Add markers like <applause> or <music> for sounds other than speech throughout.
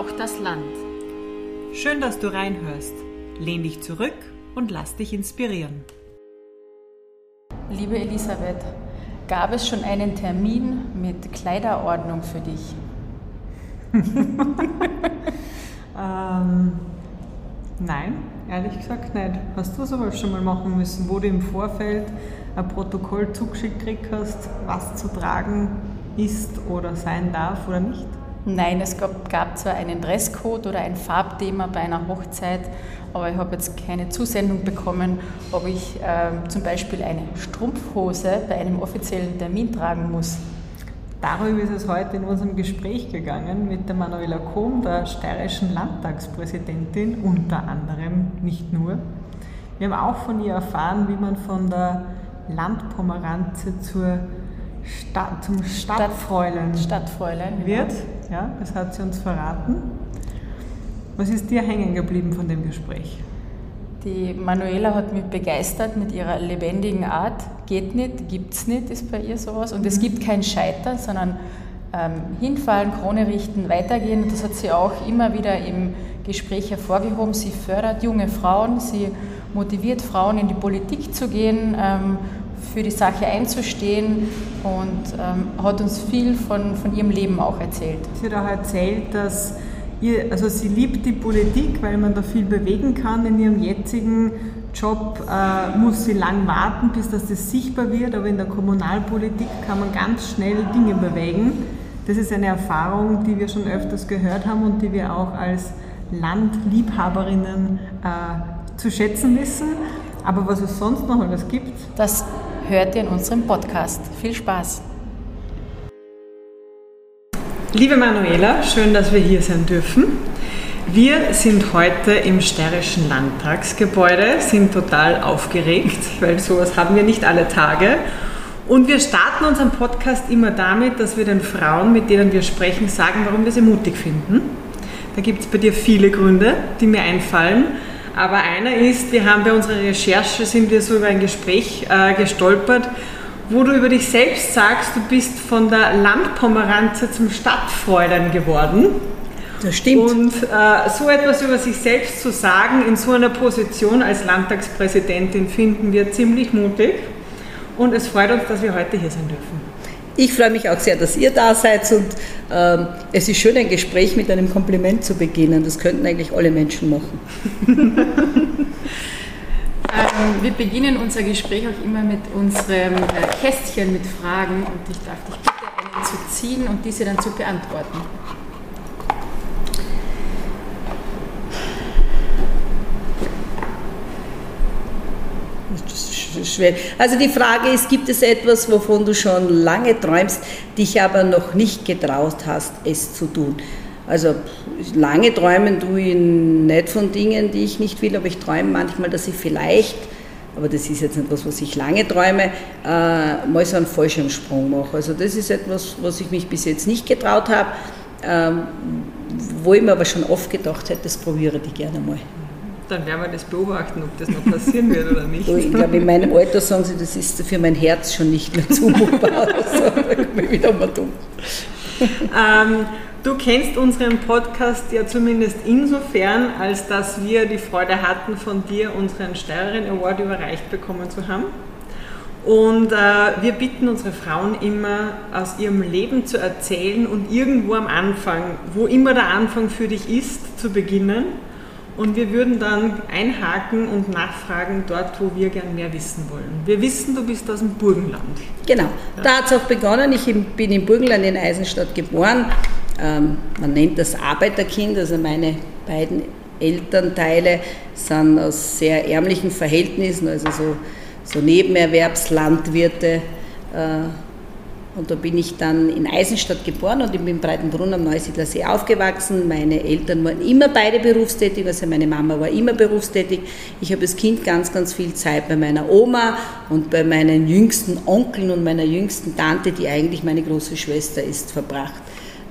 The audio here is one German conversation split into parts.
Braucht das Land. Schön, dass du reinhörst. Lehn dich zurück und lass dich inspirieren. Liebe Elisabeth, gab es schon einen Termin mit Kleiderordnung für dich? <laughs> ähm, nein, ehrlich gesagt nicht. Hast du sowas schon mal machen müssen, wo du im Vorfeld ein Protokoll zugeschickt gekriegt hast, was zu tragen ist oder sein darf oder nicht? Nein, es gab, gab, zwar einen Dresscode oder ein Farbthema bei einer Hochzeit, aber ich habe jetzt keine Zusendung bekommen, ob ich äh, zum Beispiel eine Strumpfhose bei einem offiziellen Termin tragen muss. Darüber ist es heute in unserem Gespräch gegangen mit der Manuela Kohm, der steirischen Landtagspräsidentin, unter anderem, nicht nur. Wir haben auch von ihr erfahren, wie man von der Landpomeranze zur Stadt, zum Stadtfräulein, Stadtfräulein wird. Genau. Ja, das hat sie uns verraten. Was ist dir hängen geblieben von dem Gespräch? Die Manuela hat mich begeistert mit ihrer lebendigen Art. Geht nicht, gibt's nicht, ist bei ihr sowas. Und es mhm. gibt kein Scheitern, sondern ähm, hinfallen, Krone richten, weitergehen. Das hat sie auch immer wieder im Gespräch hervorgehoben. Sie fördert junge Frauen, sie motiviert Frauen in die Politik zu gehen. Ähm, für die Sache einzustehen und ähm, hat uns viel von, von ihrem Leben auch erzählt. Sie hat auch erzählt, dass ihr, also sie liebt die Politik, weil man da viel bewegen kann. In ihrem jetzigen Job äh, muss sie lang warten, bis das, das sichtbar wird, aber in der Kommunalpolitik kann man ganz schnell Dinge bewegen. Das ist eine Erfahrung, die wir schon öfters gehört haben und die wir auch als Landliebhaberinnen äh, zu schätzen wissen. Aber was es sonst noch alles gibt, das hört ihr in unserem Podcast. Viel Spaß! Liebe Manuela, schön, dass wir hier sein dürfen. Wir sind heute im Steirischen Landtagsgebäude, sind total aufgeregt, weil sowas haben wir nicht alle Tage. Und wir starten unseren Podcast immer damit, dass wir den Frauen, mit denen wir sprechen, sagen, warum wir sie mutig finden. Da gibt es bei dir viele Gründe, die mir einfallen. Aber einer ist, wir haben bei unserer Recherche, sind wir so über ein Gespräch äh, gestolpert, wo du über dich selbst sagst, du bist von der Landpomeranze zum Stadtfräulein geworden. Das stimmt. Und äh, so etwas über sich selbst zu sagen in so einer Position als Landtagspräsidentin finden wir ziemlich mutig. Und es freut uns, dass wir heute hier sein dürfen. Ich freue mich auch sehr, dass ihr da seid und ähm, es ist schön, ein Gespräch mit einem Kompliment zu beginnen. Das könnten eigentlich alle Menschen machen. <laughs> ähm, wir beginnen unser Gespräch auch immer mit unserem äh, Kästchen mit Fragen und ich darf dich bitte einen zu ziehen und diese dann zu beantworten. Schwer. Also die Frage ist, gibt es etwas, wovon du schon lange träumst, dich aber noch nicht getraut hast, es zu tun? Also lange träumen tue ich nicht von Dingen, die ich nicht will, aber ich träume manchmal, dass ich vielleicht, aber das ist jetzt nicht was, was ich lange träume, äh, mal so einen Fallschirmsprung mache. Also das ist etwas, was ich mich bis jetzt nicht getraut habe, ähm, wo ich mir aber schon oft gedacht hätte, das probiere ich gerne mal. Dann werden wir das beobachten, ob das noch passieren wird oder nicht. Ich glaube, in meinem Alter sagen sie, das ist für mein Herz schon nicht mehr zumutbar. <laughs> Also, da komme ich wieder mal dumm. Ähm, du kennst unseren Podcast ja zumindest insofern, als dass wir die Freude hatten, von dir unseren Steirerin Award überreicht bekommen zu haben. Und äh, wir bitten unsere Frauen immer, aus ihrem Leben zu erzählen und irgendwo am Anfang, wo immer der Anfang für dich ist, zu beginnen und wir würden dann einhaken und nachfragen dort, wo wir gern mehr wissen wollen. Wir wissen, du bist aus dem Burgenland. Genau, ja. da hat es auch begonnen. Ich bin im Burgenland in Eisenstadt geboren. Ähm, man nennt das Arbeiterkind, also meine beiden Elternteile sind aus sehr ärmlichen Verhältnissen, also so, so Nebenerwerbslandwirte. Äh, und da bin ich dann in Eisenstadt geboren und ich bin in Breitenbrunn am Neusiedlersee aufgewachsen. Meine Eltern waren immer beide berufstätig, also meine Mama war immer berufstätig. Ich habe als Kind ganz, ganz viel Zeit bei meiner Oma und bei meinen jüngsten Onkeln und meiner jüngsten Tante, die eigentlich meine große Schwester ist, verbracht.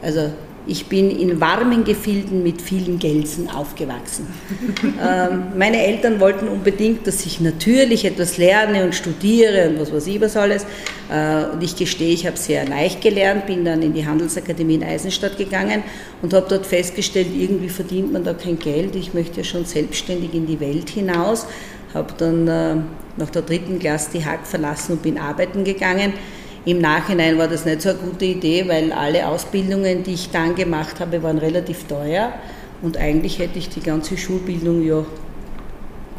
Also Ich bin in warmen Gefilden mit vielen Gelsen aufgewachsen. <laughs> ähm, meine Eltern wollten unbedingt, dass ich natürlich etwas lerne und studiere und was weiß ich was alles. Äh, und ich gestehe, ich habe sehr leicht gelernt, bin dann in die Handelsakademie in Eisenstadt gegangen und habe dort festgestellt, irgendwie verdient man da kein Geld. Ich möchte ja schon selbstständig in die Welt hinaus. Habe dann äh, nach der dritten Klasse die Hack verlassen und bin arbeiten gegangen. Im Nachhinein war das nicht so eine gute Idee, weil alle Ausbildungen, die ich dann gemacht habe, waren relativ teuer und eigentlich hätte ich die ganze Schulbildung ja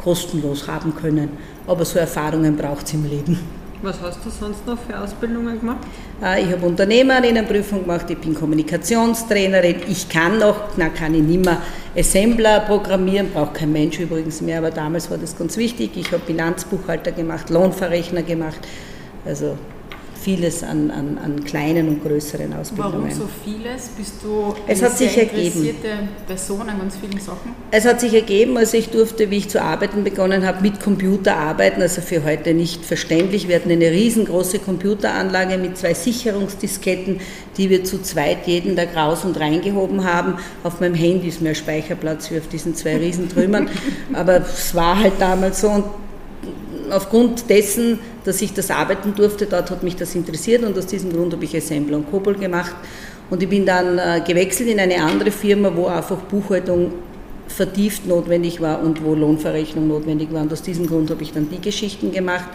kostenlos haben können. Aber so Erfahrungen braucht es im Leben. Was hast du sonst noch für Ausbildungen gemacht? Äh, ich habe Unternehmerinnenprüfung gemacht, ich bin Kommunikationstrainerin, ich kann noch, na kann ich nicht mehr Assembler programmieren, braucht kein Mensch übrigens mehr, aber damals war das ganz wichtig. Ich habe Bilanzbuchhalter gemacht, Lohnverrechner gemacht, also vieles an, an, an kleinen und größeren Ausbildungen. Warum so vieles? Bist du es hat sich ergeben. Person an ganz vielen Sachen? Es hat sich ergeben, also ich durfte, wie ich zu arbeiten begonnen habe, mit Computer arbeiten, also für heute nicht verständlich. Wir hatten eine riesengroße Computeranlage mit zwei Sicherungsdisketten, die wir zu zweit jeden Tag raus und reingehoben haben. Auf meinem Handy ist mehr Speicherplatz wie auf diesen zwei Riesentrümmern, <laughs> aber es war halt damals so und aufgrund dessen, dass ich das arbeiten durfte, dort hat mich das interessiert und aus diesem Grund habe ich Assembler und Kobol gemacht. Und ich bin dann äh, gewechselt in eine andere Firma, wo einfach Buchhaltung vertieft notwendig war und wo Lohnverrechnung notwendig war. Und aus diesem Grund habe ich dann die Geschichten gemacht.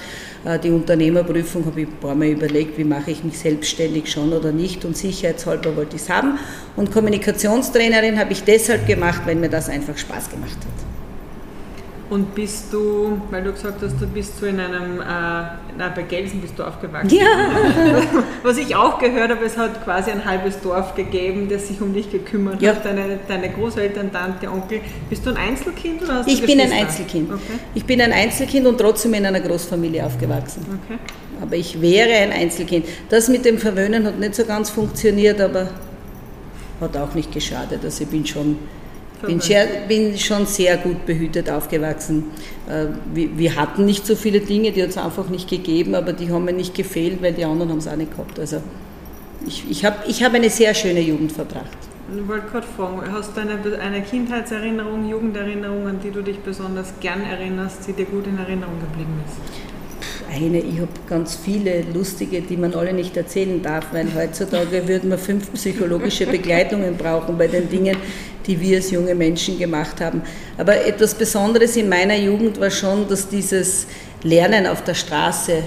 Äh, die Unternehmerprüfung habe ich ein paar Mal überlegt, wie mache ich mich selbstständig schon oder nicht. Und sicherheitshalber wollte ich es haben. Und Kommunikationstrainerin habe ich deshalb gemacht, weil mir das einfach Spaß gemacht hat. Und bist du, weil du gesagt hast, du bist so in einem, äh, na, bei Gelsen bist du aufgewachsen. Ja. <laughs> Was ich auch gehört habe, es hat quasi ein halbes Dorf gegeben, das sich um dich gekümmert ja. hat. Deine, deine Großeltern, Tante, Onkel. Bist du ein Einzelkind oder hast ich du bin ein Einzelkind. Okay. Ich bin ein Einzelkind und trotzdem in einer Großfamilie aufgewachsen. Okay. Aber ich wäre ein Einzelkind. Das mit dem Verwöhnen hat nicht so ganz funktioniert, aber hat auch nicht geschadet. Also ich bin schon bin, sehr, bin schon sehr gut behütet aufgewachsen. Äh, wir hatten nicht so viele Dinge, die hat es einfach nicht gegeben, aber die haben mir nicht gefehlt, weil die anderen haben es auch nicht gehabt. Also ich, ich habe ich hab eine sehr schöne Jugend verbracht. Ich wollte gerade fragen, hast du eine, eine Kindheitserinnerung, Jugenderinnerung, an die du dich besonders gern erinnerst, die dir gut in Erinnerung geblieben ist? Eine, ich habe ganz viele lustige, die man alle nicht erzählen darf, weil heutzutage <laughs> würden wir fünf psychologische Begleitungen brauchen bei den Dingen, die wir als junge Menschen gemacht haben. Aber etwas Besonderes in meiner Jugend war schon, dass dieses Lernen auf der Straße äh,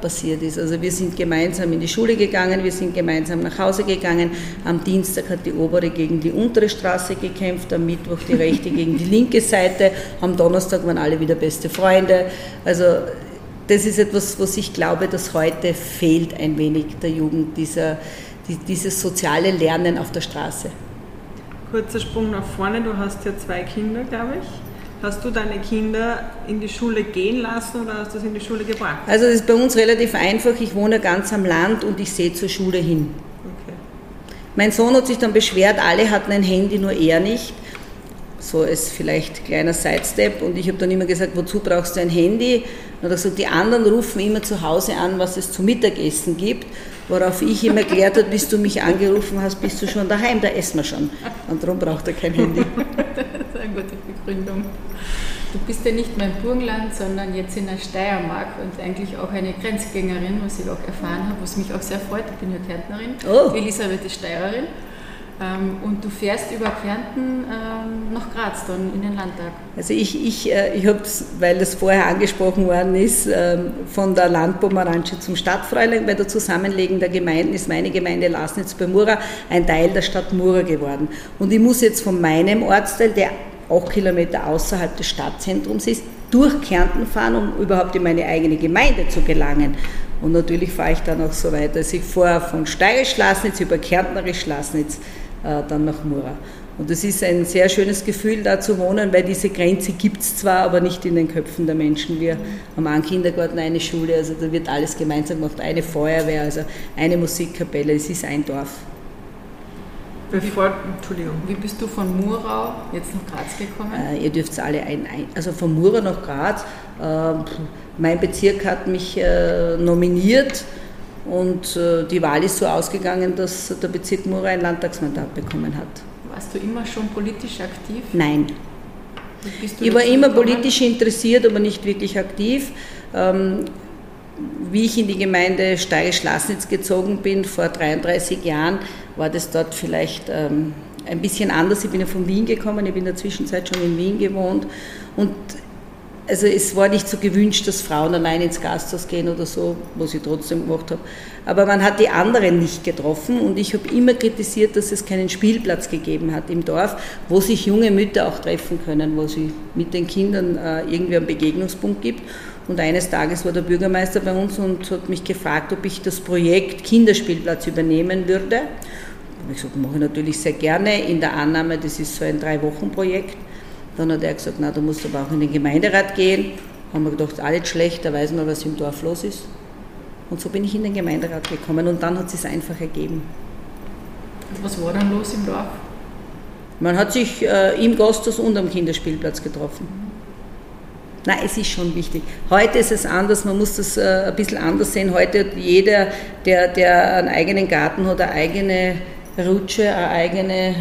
passiert ist. Also wir sind gemeinsam in die Schule gegangen, wir sind gemeinsam nach Hause gegangen. Am Dienstag hat die obere gegen die untere Straße gekämpft, am Mittwoch die rechte gegen die linke Seite, am Donnerstag waren alle wieder beste Freunde. Also das ist etwas, was ich glaube, dass heute fehlt ein wenig der Jugend, dieser, die, dieses soziale Lernen auf der Straße. Kurzer Sprung nach vorne, du hast ja zwei Kinder, glaube ich. Hast du deine Kinder in die Schule gehen lassen oder hast du sie in die Schule gebracht? Also das ist bei uns relativ einfach. Ich wohne ganz am Land und ich sehe zur Schule hin. Okay. Mein Sohn hat sich dann beschwert, alle hatten ein Handy, nur er nicht so als vielleicht kleiner Sidestep. Und ich habe dann immer gesagt, wozu brauchst du ein Handy? Und er hat gesagt, die anderen rufen immer zu Hause an, was es zu Mittagessen gibt. Worauf ich ihm erklärt habe, bis du mich angerufen hast, bist du schon daheim, da essen wir schon. Und darum braucht er kein Handy. <laughs> das ist eine gute Begründung. Du bist ja nicht mehr im Burgenland, sondern jetzt in der Steiermark und eigentlich auch eine Grenzgängerin, was ich auch erfahren habe, was mich auch sehr freut. Ich bin ja Kärntnerin, oh. Elisabeth ist Steirerin. Ähm, und du fährst über Kärnten ähm, nach Graz dann in den Landtag. Also ich, ich, äh, ich habe weil das vorher angesprochen worden ist, ähm, von der Landpomeranche zum Stadtfräulein, bei der Zusammenlegung der Gemeinden ist meine Gemeinde Lasnitz bei Mura ein Teil der Stadt Mura geworden. Und ich muss jetzt von meinem Ortsteil, der acht Kilometer außerhalb des Stadtzentrums ist, durch Kärnten fahren, um überhaupt in meine eigene Gemeinde zu gelangen. Und natürlich fahre ich dann auch so weiter. Also ich fahre von Steirisch-Lasnitz über Kärntnerisch-Lasnitz dann nach Mura. Und es ist ein sehr schönes Gefühl, da zu wohnen, weil diese Grenze gibt es zwar, aber nicht in den Köpfen der Menschen. Wir haben einen Kindergarten, eine Schule, also da wird alles gemeinsam gemacht, eine Feuerwehr, also eine Musikkapelle, es ist ein Dorf. Bevor, Entschuldigung. Wie bist du von Murau jetzt nach Graz gekommen? Äh, ihr dürft alle ein, ein, also von Murau nach Graz. Äh, mein Bezirk hat mich äh, nominiert Und äh, die Wahl ist so ausgegangen, dass der Bezirk Mura ein Landtagsmandat bekommen hat. Warst du immer schon politisch aktiv? Nein. Ich war immer politisch interessiert, aber nicht wirklich aktiv. Ähm, wie ich in die Gemeinde Steirisch-Lassnitz gezogen bin, vor 33 Jahren, war das dort vielleicht ähm, ein bisschen anders. Ich bin ja von Wien gekommen, ich bin in der Zwischenzeit schon in Wien gewohnt und also es war nicht so gewünscht, dass Frauen allein ins Gasthaus gehen oder so, was ich trotzdem gemacht habe. Aber man hat die anderen nicht getroffen und ich habe immer kritisiert, dass es keinen Spielplatz gegeben hat im Dorf, wo sich junge Mütter auch treffen können, wo sie mit den Kindern äh, irgendwie einen Begegnungspunkt gibt. Und eines Tages war der Bürgermeister bei uns und hat mich gefragt, ob ich das Projekt Kinderspielplatz übernehmen würde. Und ich gesagt, mache ich natürlich sehr gerne in der Annahme, das ist so ein Drei-Wochen-Projekt. Dann hat er gesagt, na, du musst aber auch in den Gemeinderat gehen. Haben wir gedacht, alles schlecht, da weiß man, was im Dorf los ist. Und so bin ich in den Gemeinderat gekommen und dann hat es sich einfach ergeben. Und was war dann los im Dorf? Man hat sich äh, im Gasthaus und am Kinderspielplatz getroffen. Nein, es ist schon wichtig. Heute ist es anders, man muss das äh, ein bisschen anders sehen. Heute hat jeder, der, der einen eigenen Garten hat, eine eigene Rutsche, eine eigene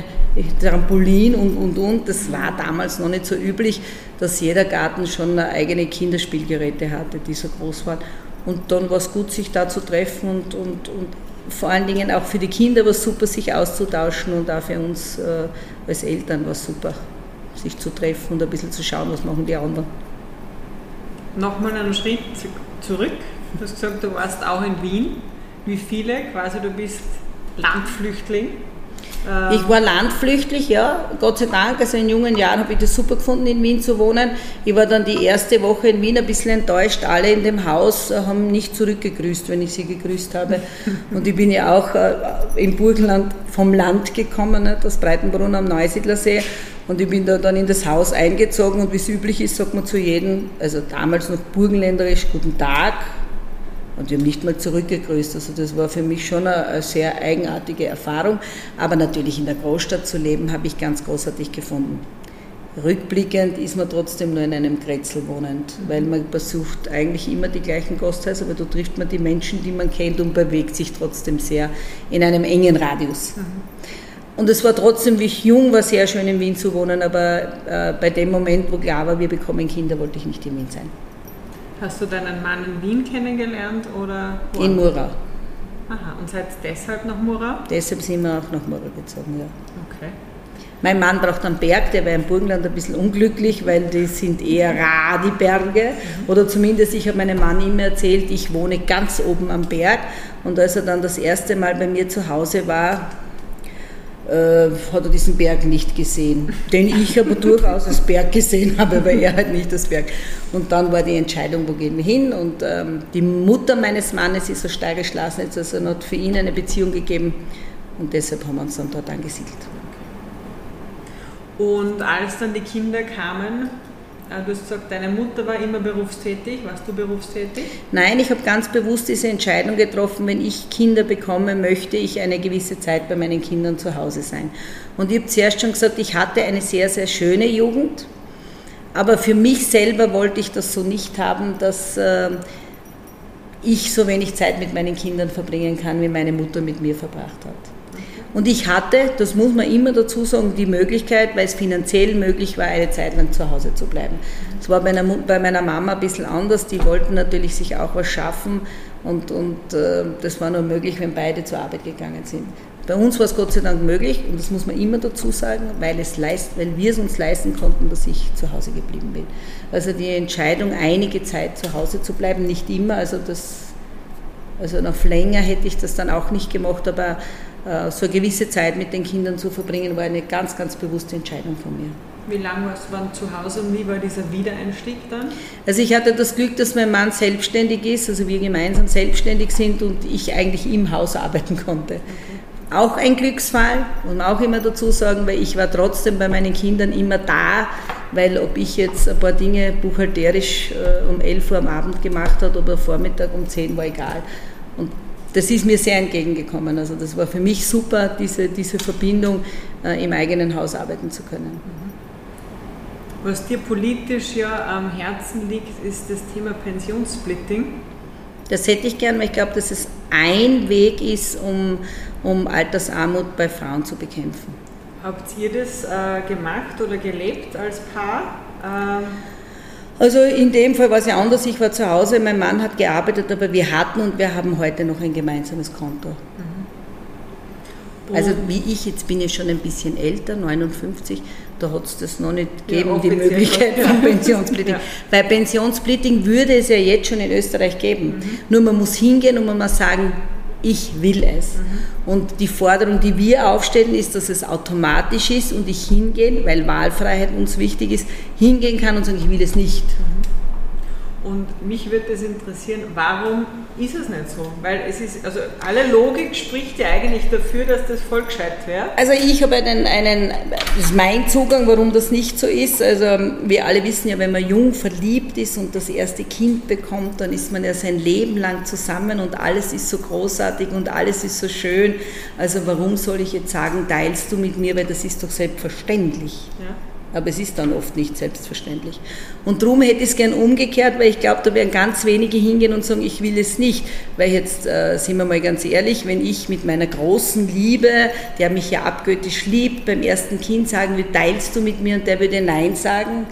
Trampolin und, und, und. Das war damals noch nicht so üblich, dass jeder Garten schon eigene Kinderspielgeräte hatte, die so groß waren. Und dann war es gut, sich da zu treffen und, und, und vor allen Dingen auch für die Kinder war es super, sich auszutauschen und auch für uns äh, als Eltern war es super, sich zu treffen und ein bisschen zu schauen, was machen die anderen. Nochmal einen Schritt zurück. Du hast gesagt, du warst auch in Wien. Wie viele? Quasi, du bist Landflüchtling. Ich war landflüchtlich, ja, Gott sei Dank. Also in jungen Jahren habe ich das super gefunden, in Wien zu wohnen. Ich war dann die erste Woche in Wien ein bisschen enttäuscht. Alle in dem Haus haben nicht zurückgegrüßt, wenn ich sie gegrüßt habe. <laughs> Und ich bin ja auch äh, im Burgenland vom Land gekommen, ne, das Breitenbrunn am Neusiedlersee. Und ich bin da dann in das Haus eingezogen und wie es üblich ist, sagt man zu jedem, also damals noch burgenländerisch, guten Tag, und wir haben nicht mal zurückgegrüßt. Also das war für mich schon eine, eine, sehr eigenartige Erfahrung. Aber natürlich in der Großstadt zu leben, habe ich ganz großartig gefunden. Rückblickend ist man trotzdem nur in einem Kretzel wohnend, weil man besucht eigentlich immer die gleichen Gasthäuser, aber da trifft man die Menschen, die man kennt und bewegt sich trotzdem sehr in einem engen Radius. Mhm. Und es war trotzdem, wie ich jung war, sehr schön in Wien zu wohnen, aber äh, bei dem Moment, wo klar war, wir bekommen Kinder, wollte ich nicht in Wien sein. Hast du deinen Mann in Wien kennengelernt oder? Wo? In Mura. Aha, und seid deshalb nach Mura? Deshalb sind wir auch nach Mura gezogen, ja. Okay. Mein Mann braucht einen Berg, der war im Burgenland ein bisschen unglücklich, weil die sind eher rar, die Berge. Mhm. Oder zumindest, ich habe meinem Mann immer erzählt, ich wohne ganz oben am Berg. Und als er dann das erste Mal bei mir zu Hause war, äh, hat er diesen Berg nicht gesehen, den ich aber durchaus als Berg gesehen habe, aber er halt nicht als Berg. Und dann war die Entscheidung, wo gehen wir hin? Und ähm, die Mutter meines Mannes ist aus Steirisch Lasnitz, also hat für ihn eine Beziehung gegeben und deshalb haben wir uns dann dort angesiedelt. Und als dann die Kinder kamen, du hast gesagt, deine Mutter war immer berufstätig. Warst du berufstätig? Nein, ich habe ganz bewusst diese Entscheidung getroffen, wenn ich Kinder bekomme, möchte ich eine gewisse Zeit bei meinen Kindern zu Hause sein. Und ich habe zuerst schon gesagt, ich hatte eine sehr, sehr schöne Jugend, aber für mich selber wollte ich das so nicht haben, dass äh, ich so wenig Zeit mit meinen Kindern verbringen kann, wie meine Mutter mit mir verbracht hat. Und ich hatte, das muss man immer dazu sagen, die Möglichkeit, weil es finanziell möglich war, eine Zeit lang zu Hause zu bleiben. Das war bei, einer, bei meiner Mama ein bisschen anders. Die wollten natürlich sich auch was schaffen und, und äh, das war nur möglich, wenn beide zur Arbeit gegangen sind. Bei uns war es Gott sei Dank möglich und das muss man immer dazu sagen, weil, es leist, weil wir es uns leisten konnten, dass ich zu Hause geblieben bin. Also die Entscheidung, einige Zeit zu Hause zu bleiben, nicht immer, also das also noch länger hätte ich das dann auch nicht gemacht, aber so eine gewisse Zeit mit den Kindern zu verbringen, war eine ganz, ganz bewusste Entscheidung von mir. Wie lange warst du dann zu Hause und wie war dieser Wiedereinstieg dann? Also ich hatte das Glück, dass mein Mann selbstständig ist, also wir gemeinsam selbstständig sind und ich eigentlich im Haus arbeiten konnte. Okay. Auch ein Glücksfall, muss man auch immer dazu sagen, weil ich war trotzdem bei meinen Kindern immer da, weil ob ich jetzt ein paar Dinge buchhalterisch äh, um 11 Uhr am Abend gemacht habe oder Vormittag um 10 war egal. Das ist mir sehr entgegengekommen. Also das war für mich super, diese, diese Verbindung äh, im eigenen Haus arbeiten zu können. Was dir politisch ja am Herzen liegt, ist das Thema Pensionssplitting. Das hätte ich gern, weil ich glaube, dass es ein Weg ist, um, um Altersarmut bei Frauen zu bekämpfen. Habt ihr das äh, gemacht oder gelebt als Paar? Ähm also in dem Fall war es ja anders. Ich war zu Hause, mein Mann hat gearbeitet, aber wir hatten und wir haben heute noch ein gemeinsames Konto. Mhm. Also wie ich, jetzt bin ich schon ein bisschen älter, 59, da hat es das noch nicht gegeben, ja, die Möglichkeit <laughs> von Pensionssplitting. ja. Weil Pensionssplitting würde es ja jetzt schon in Österreich geben. Mhm. Nur man muss hingehen und man muss sagen, ich will es. Mhm. Und die Forderung, die wir aufstellen, ist, dass es automatisch ist und ich hingehen, weil Wahlfreiheit uns wichtig ist, hingehen kann und sagen, ich will es nicht. Mhm. Und mich würde das interessieren, warum ist es nicht so? Weil es ist, also alle Logik spricht ja eigentlich dafür, dass das voll gescheit wäre. Also ich habe einen, einen, das ist mein Zugang, warum das nicht so ist. Also wir alle wissen ja, wenn man jung verliebt ist und das erste Kind bekommt, dann ist man ja sein Leben lang zusammen und alles ist so großartig und alles ist so schön. Also warum soll ich jetzt sagen, teilst du mit mir, weil das ist doch selbstverständlich. Ja aber es ist dann oft nicht selbstverständlich. Und darum hätte ich es gern umgekehrt, weil ich glaube, da werden ganz wenige hingehen und sagen, ich will es nicht. Weil jetzt, äh, sind wir mal ganz ehrlich, wenn ich mit meiner großen Liebe, der mich ja abgöttisch liebt, beim ersten Kind sagen will, teilst du mit mir und der würde Nein sagen,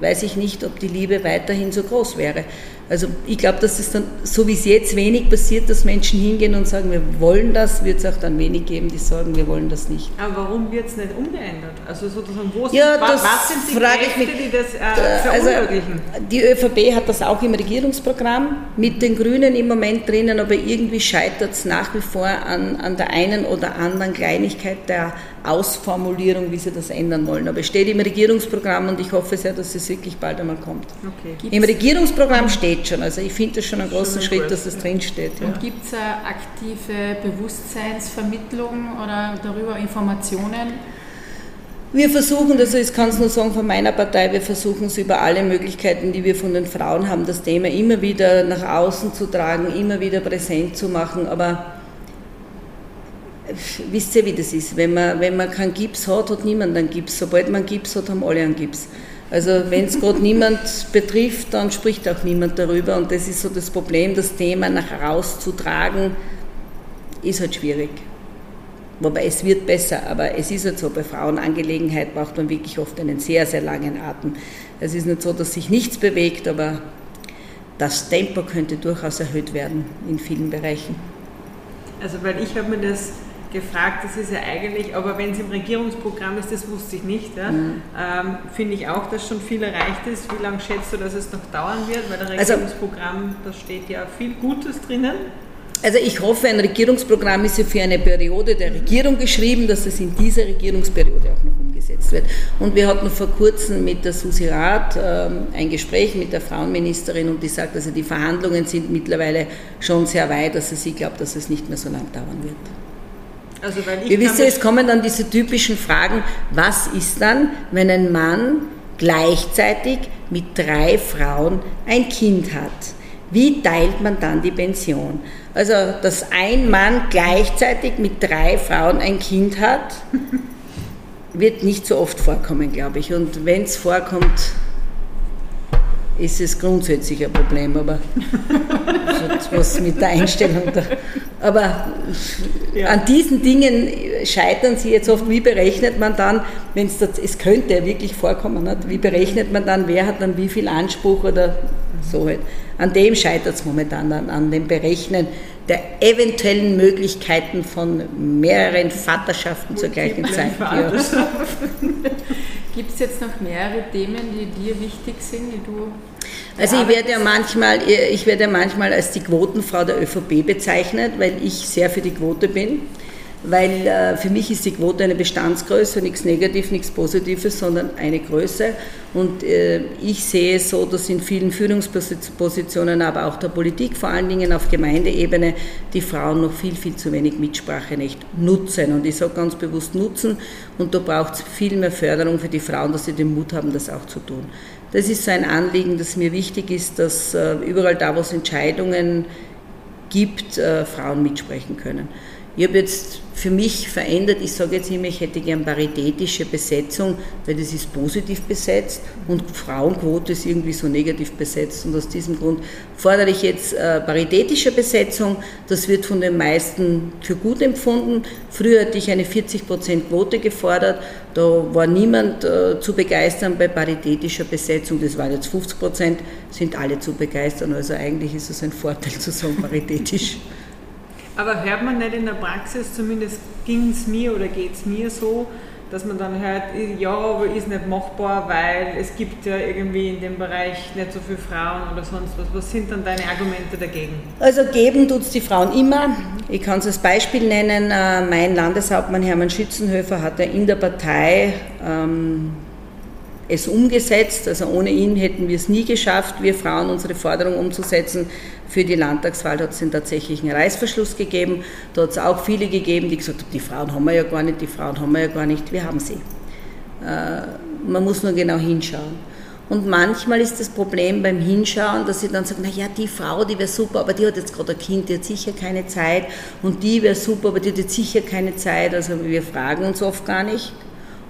weiß ich nicht, ob die Liebe weiterhin so groß wäre. Also ich glaube, dass es dann, so wie es jetzt wenig passiert, dass Menschen hingehen und sagen, wir wollen das, wird es auch dann wenig geben, die sagen, wir wollen das nicht. Aber warum wird es nicht umgeändert? Also sozusagen, wo ja, sind, das was sind die Kräfte, mich, die das äh, verunmöglichen? Also, die ÖVP hat das auch im Regierungsprogramm mit den Grünen im Moment drinnen, aber irgendwie scheitert es nach wie vor an, an der einen oder anderen Kleinigkeit der Ausformulierung, wie sie das ändern wollen. Aber es steht im Regierungsprogramm und ich hoffe sehr, dass es wirklich bald einmal kommt. Okay. Im Regierungsprogramm steht schon, also ich finde das schon einen großen schon Schritt, dass das drinsteht. Ja. Und gibt es aktive Bewusstseinsvermittlung oder darüber Informationen? Wir versuchen, also ich kann es nur sagen von meiner Partei, wir versuchen es über alle Möglichkeiten, die wir von den Frauen haben, das Thema immer wieder nach außen zu tragen, immer wieder präsent zu machen, aber wisst ihr, wie das ist? Wenn man, wenn man keinen Gips hat, hat niemand einen Gips. Sobald man Gips hat, haben alle einen Gips. Also wenn es gerade niemand betrifft, dann spricht auch niemand darüber. Und das ist so das Problem, das Thema nach rauszutragen, ist halt schwierig. Wobei es wird besser, aber es ist halt so, bei Frauenangelegenheit braucht man wirklich oft einen sehr, sehr langen Atem. Es ist nicht so, dass sich nichts bewegt, aber das Tempo könnte durchaus erhöht werden in vielen Bereichen. Also weil ich habe mir das gefragt, das ist ja eigentlich, aber wenn es im Regierungsprogramm ist, das wusste ich nicht, ja, mhm. ähm, finde ich auch, dass schon viel erreicht ist. Wie lange schätzt du, dass es noch dauern wird? Weil der also Regierungsprogramm, also, da steht ja viel Gutes drinnen. Also ich hoffe, ein Regierungsprogramm ist ja für eine Periode der Regierung geschrieben, dass es in dieser Regierungsperiode auch noch umgesetzt wird. Und wir hatten vor kurzem mit der Susi Rath ähm, ein Gespräch mit der Frauenministerin und die sagt, also die Verhandlungen sind mittlerweile schon sehr weit, also sie glaubt, dass es nicht mehr so lange dauern wird. Also Ihr wisst ja, es kommen dann diese typischen Fragen, was ist dann, wenn ein Mann gleichzeitig mit drei Frauen ein Kind hat? Wie teilt man dann die Pension? Also, dass ein Mann gleichzeitig mit drei Frauen ein Kind hat, wird nicht so oft vorkommen, glaube ich. Und wenn es vorkommt, ist es grundsätzlich ein Problem, aber <laughs> was mit der Einstellung da. Aber ja. an diesen Dingen scheitern sie jetzt oft. Wie berechnet man dann, wenn es es könnte ja wirklich vorkommen, nicht? wie berechnet man dann, wer hat dann wie viel Anspruch oder so halt. An dem scheitert es momentan, an, an dem Berechnen der eventuellen Möglichkeiten von mehreren Vaterschaften zur gleichen Zeit. Ja. <laughs> Gibt es jetzt noch mehrere Themen, die dir wichtig sind, die du also ich werde ja manchmal, ich werde manchmal als die Quotenfrau der ÖVP bezeichnet, weil ich sehr für die Quote bin. Weil äh, für mich ist die Quote eine Bestandsgröße, nichts Negatives, nichts Positives, sondern eine Größe. Und äh, ich sehe es so, dass in vielen Führungspositionen, aber auch der Politik, vor allen Dingen auf Gemeindeebene, die Frauen noch viel, viel zu wenig Mitsprache nicht nutzen. Und ich sage ganz bewusst nutzen. Und da braucht es viel mehr Förderung für die Frauen, dass sie den Mut haben, das auch zu tun. Das ist so ein Anliegen, das mir wichtig ist, dass äh, überall da, wo es Entscheidungen gibt, äh, Frauen mitsprechen können. Ich habe jetzt für mich verändert, ich sage jetzt immer, ich hätte gern paritätische Besetzung, weil das ist positiv besetzt und Frauenquote ist irgendwie so negativ besetzt. Und aus diesem Grund fordere ich jetzt äh, paritätische Besetzung. Das wird von den meisten für gut empfunden. Früher hatte ich eine 40% Quote gefordert. Da war niemand äh, zu begeistern bei paritätischer Besetzung. Das waren jetzt 50%, sind alle zu begeistern. Also eigentlich ist es ein Vorteil zu sagen, paritätisch. <laughs> Aber hört man nicht in der Praxis, zumindest ging es mir oder geht es mir so, dass man dann hört, ja, aber ist nicht machbar, weil es gibt ja irgendwie in dem Bereich nicht so viele Frauen oder sonst was. Was sind dann deine Argumente dagegen? Also geben tut es die Frauen immer. Ich kann es als Beispiel nennen. Äh, mein Landeshauptmann Hermann Schützenhöfer hat ja in der Partei ähm, es umgesetzt. Also ohne ihn hätten wir es nie geschafft, wir Frauen unsere Forderung umzusetzen. Für die Landtagswahl hat es den tatsächlichen Reißverschluss gegeben. Da hat es auch viele gegeben, die gesagt haben, die Frauen haben wir ja gar nicht, die Frauen haben wir ja gar nicht. Wir haben sie. Äh, man muss nur genau hinschauen. Und manchmal ist das Problem beim Hinschauen, dass sie dann sagen, naja, die Frau, die wäre super, aber die hat jetzt gerade ein Kind, die hat sicher keine Zeit. Und die wäre super, aber die hat jetzt sicher keine Zeit. Also wir fragen uns oft gar nicht.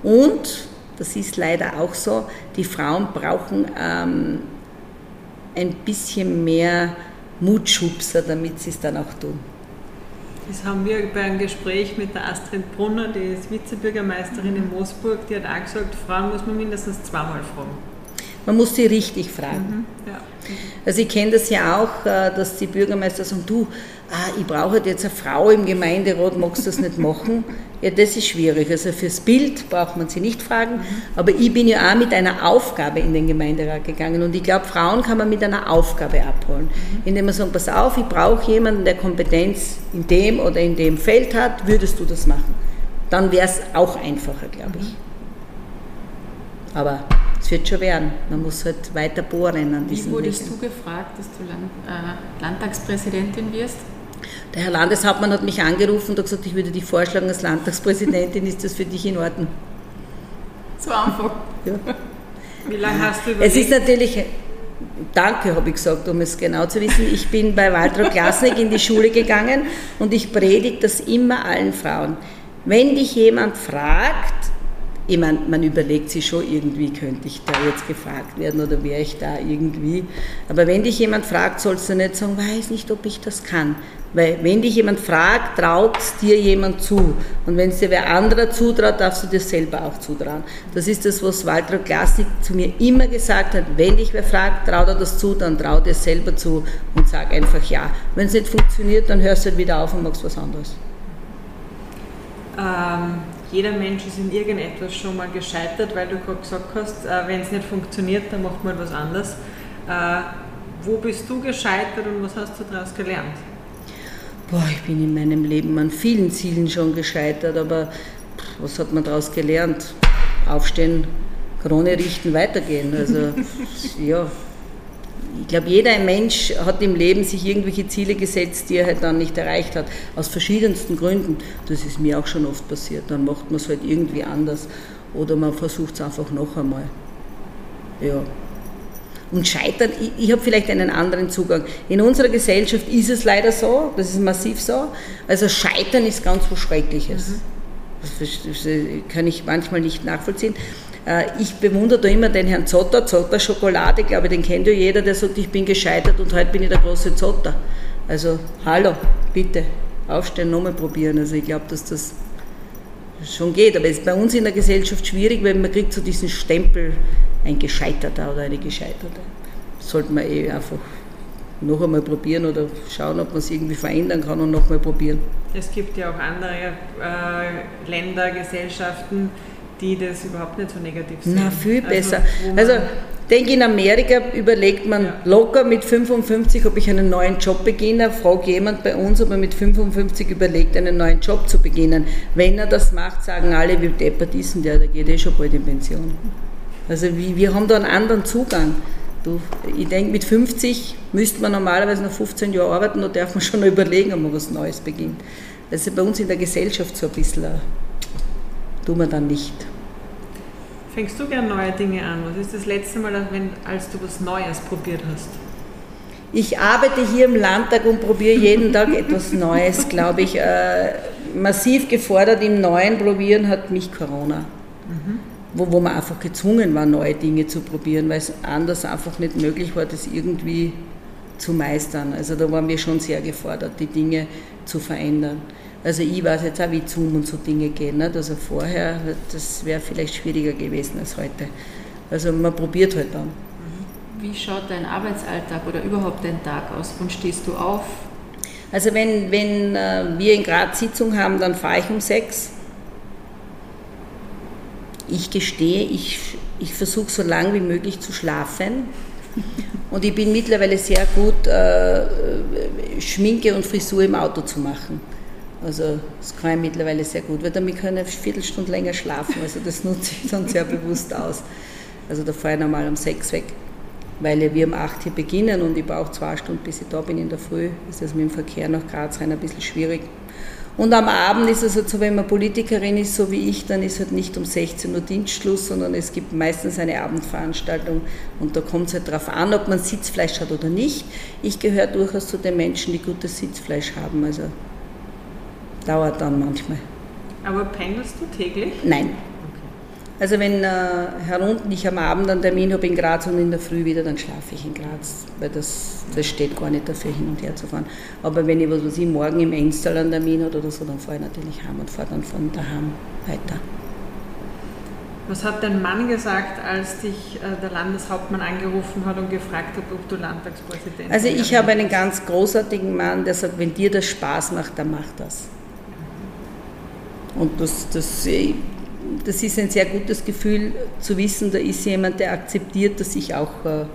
Und, das ist leider auch so, die Frauen brauchen ähm, ein bisschen mehr Mutschubser, damit sie es dann auch tun. Das haben wir bei einem Gespräch mit der Astrid Brunner, die ist Vizebürgermeisterin in Moosburg, die hat auch gesagt, Frauen muss man mindestens zweimal fragen. Man muss sie richtig fragen. Mhm, ja. Also ich kenne das ja auch, äh, dass die Bürgermeister sagen, du, ah, ich brauche halt jetzt eine Frau im Gemeinderat, magst du das nicht machen? Ja, das ist schwierig. Also fürs Bild braucht man sie nicht fragen, aber ich bin ja auch mit einer Aufgabe in den Gemeinderat gegangen und ich glaube, Frauen kann man mit einer Aufgabe abholen, indem man sagt, pass auf, ich brauche jemanden, der Kompetenz in dem oder in dem Feld hat, würdest du das machen? Dann wäre es auch einfacher, glaube ich. Aber es wird schon werden. Man muss halt weiter bohren an diesen Wie wurdest Wegen. du gefragt, dass du Land, äh, Landtagspräsidentin wirst? Der Herr Landeshauptmann hat mich angerufen und hat gesagt, ich würde dich vorschlagen als Landtagspräsidentin, ist das für dich in Ordnung? So einfach. Ja. Wie lange hast du überlegt? Es ist natürlich, danke habe ich gesagt, um es genau zu wissen, ich bin bei Waltraud Klasnik in die Schule gegangen und ich predige das immer allen Frauen. Wenn dich jemand fragt, ich meine, man überlegt sich schon irgendwie, könnte ich da jetzt gefragt werden oder wäre ich da irgendwie. Aber wenn dich jemand fragt, sollst du nicht sagen, weiß nicht, ob ich das kann. Weil wenn dich jemand fragt, traut dir jemand zu. Und wenn es dir wer anderer zutraut, darfst du dir selber auch zutrauen. Das ist das, was Walter Klasnik zu mir immer gesagt hat. Wenn dich wer fragt, trau dir das zu, dann trau dir selber zu und sag einfach ja. Wenn es nicht funktioniert, dann hörst du halt wieder auf und machst was anderes. Ähm jeder Mensch ist in irgendetwas schon mal gescheitert, weil du gerade gesagt hast, äh, wenn es nicht funktioniert, dann macht man etwas anderes. Äh, wo bist du gescheitert und was hast du daraus gelernt? Boah, ich bin in meinem Leben an vielen Zielen schon gescheitert, aber was hat man daraus gelernt? Aufstehen, Krone richten, weitergehen. Also <laughs> ja, ich glaube, jeder Mensch hat im Leben sich irgendwelche Ziele gesetzt, die er halt dann nicht erreicht hat, aus verschiedensten Gründen. Das ist mir auch schon oft passiert. Dann macht man es halt irgendwie anders oder man versucht es einfach noch einmal. Ja. Und Scheitern, ich, ich habe vielleicht einen anderen Zugang. In unserer Gesellschaft ist es leider so, das ist massiv so. Also Scheitern ist ganz was Schreckliches. Mhm. Das, das kann ich manchmal nicht nachvollziehen. Äh, ich bewundere da immer den Herrn Zotter, Zotter Schokolade, glaube ich, den kennt ja jeder, der sagt, ich bin gescheitert und heute bin ich der große Zotter. Also, hallo, bitte, aufstehen, nochmal probieren. Also ich glaube, dass das schon geht. Aber es ist bei uns in der Gesellschaft schwierig, weil man kriegt so diesen Stempel, ein Gescheiterter oder eine Gescheiterte. Sollte man eh einfach noch einmal probieren oder schauen, ob man es irgendwie verändern kann und noch mal probieren. Es gibt ja auch andere äh, Länder, Gesellschaften, die das überhaupt nicht so negativ sehen. Na, viel also, besser. Also, also denke in Amerika überlegt man ja. locker mit 55, ob ich einen neuen Job beginne. Fragt jemand bei uns, ob er mit 55 überlegt, einen neuen Job zu beginnen. Wenn er das macht, sagen alle, wie deppert ist denn der, der geht eh schon bald in Pension. Also wie, wir haben da einen anderen Zugang. Du, ich denke, mit 50 müsste man normalerweise noch 15 Jahre arbeiten, da darf man schon noch überlegen, ob man was Neues beginnt. Das ist bei uns in der Gesellschaft so ein bisschen, tun wir dann nicht. Fängst du gern neue Dinge an? Was ist das letzte Mal, als du was Neues probiert hast? Ich arbeite hier im Landtag und probiere jeden Tag <laughs> etwas Neues, glaube ich. Äh, massiv gefordert im Neuen probieren hat mich Corona. Mhm. Wo, wo man einfach gezwungen war, neue Dinge zu probieren, weil es anders einfach nicht möglich war, das irgendwie zu meistern. Also da waren wir schon sehr gefordert, die Dinge zu verändern. Also ich weiß jetzt auch, wie Zoom und so Dinge gehen. Nicht? Also vorher, das wäre vielleicht schwieriger gewesen als heute. Also man probiert halt dann. Wie schaut dein Arbeitsalltag oder überhaupt dein Tag aus? Wann stehst du auf? Also wenn, wenn äh, wir in Graz Sitzung haben, dann fahre ich um sechs. Ich gestehe, ich, ich versuche so lange wie möglich zu schlafen. Und ich bin mittlerweile sehr gut, äh, Schminke und Frisur im Auto zu machen. Also das kann ich mittlerweile sehr gut, weil damit kann ich eine Viertelstunde länger schlafen. Also das nutze ich dann sehr bewusst aus. Also da fahre ich normal um sechs weg weil wir um 8 hier beginnen und ich brauche zwei Stunden, bis ich da bin in der Früh. Ist das mit dem Verkehr nach Graz rein ein bisschen schwierig. Und am Abend ist es halt so, wenn man Politikerin ist, so wie ich, dann ist halt nicht um 16 Uhr Dienstschluss, sondern es gibt meistens eine Abendveranstaltung und da kommt es halt darauf an, ob man Sitzfleisch hat oder nicht. Ich gehöre durchaus zu den Menschen, die gutes Sitzfleisch haben, also dauert dann manchmal. Aber pendelst du täglich? Nein, also wenn äh, Herr und ich am Abend einen Termin habe in Graz und in der Früh wieder, dann schlafe ich in Graz, weil das, das steht gar nicht dafür, hin und her zu fahren. Aber wenn ich, was weiß ich, morgen im Enstal einen Termin habe oder so, dann fahre ich natürlich heim und fahre dann von daheim weiter. Was hat dein Mann gesagt, als dich äh, der Landeshauptmann angerufen hat und gefragt hat, ob du Landtagspräsident Also ich habe einen ganz großartigen Mann, der sagt, wenn dir das Spaß macht, dann mach das. Und das, das, das ist ein sehr gutes Gefühl zu wissen, da ist jemand, der akzeptiert, dass ich auch äh,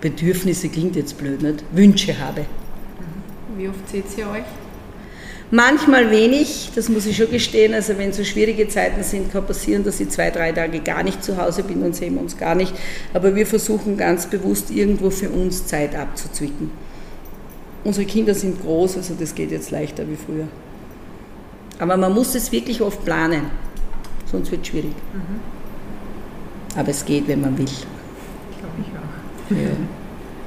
Bedürfnisse, klingt jetzt blöd, nicht? Wünsche habe. Wie oft seht ihr euch? Manchmal wenig, das muss ich schon gestehen. Also wenn so schwierige Zeiten sind, kann passieren, dass ich zwei, drei Tage gar nicht zu Hause bin, dann sehen wir uns gar nicht. Aber wir versuchen ganz bewusst irgendwo für uns Zeit abzuzwicken. Unsere Kinder sind groß, also das geht jetzt leichter wie früher. Aber man muss es wirklich oft planen, sonst wird es schwierig. Mhm. Aber es geht, wenn man will. Glaube ich auch. Ja.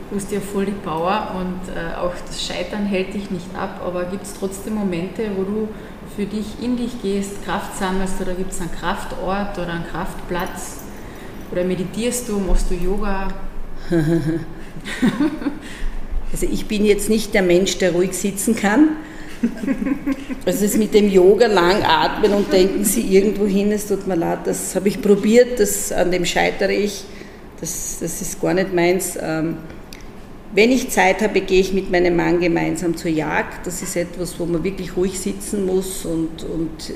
Du bist ja voll die Power und äh, auch das Scheitern hält dich nicht ab, aber gibt es trotzdem Momente, wo du für dich in dich gehst, Kraft sammelst oder gibt es einen Kraftort oder einen Kraftplatz oder meditierst du, machst du Yoga? <laughs> also ich bin jetzt nicht der Mensch, der ruhig sitzen kann. <laughs> Also es mit dem Yoga lang atmen und denken Sie irgendwo hin, es tut mir leid, das habe ich probiert, das, an dem scheitere ich, das, das ist gar nicht meins. Ähm, wenn ich Zeit habe, gehe ich mit meinem Mann gemeinsam zur Jagd. Das ist etwas, wo man wirklich ruhig sitzen muss und, und äh,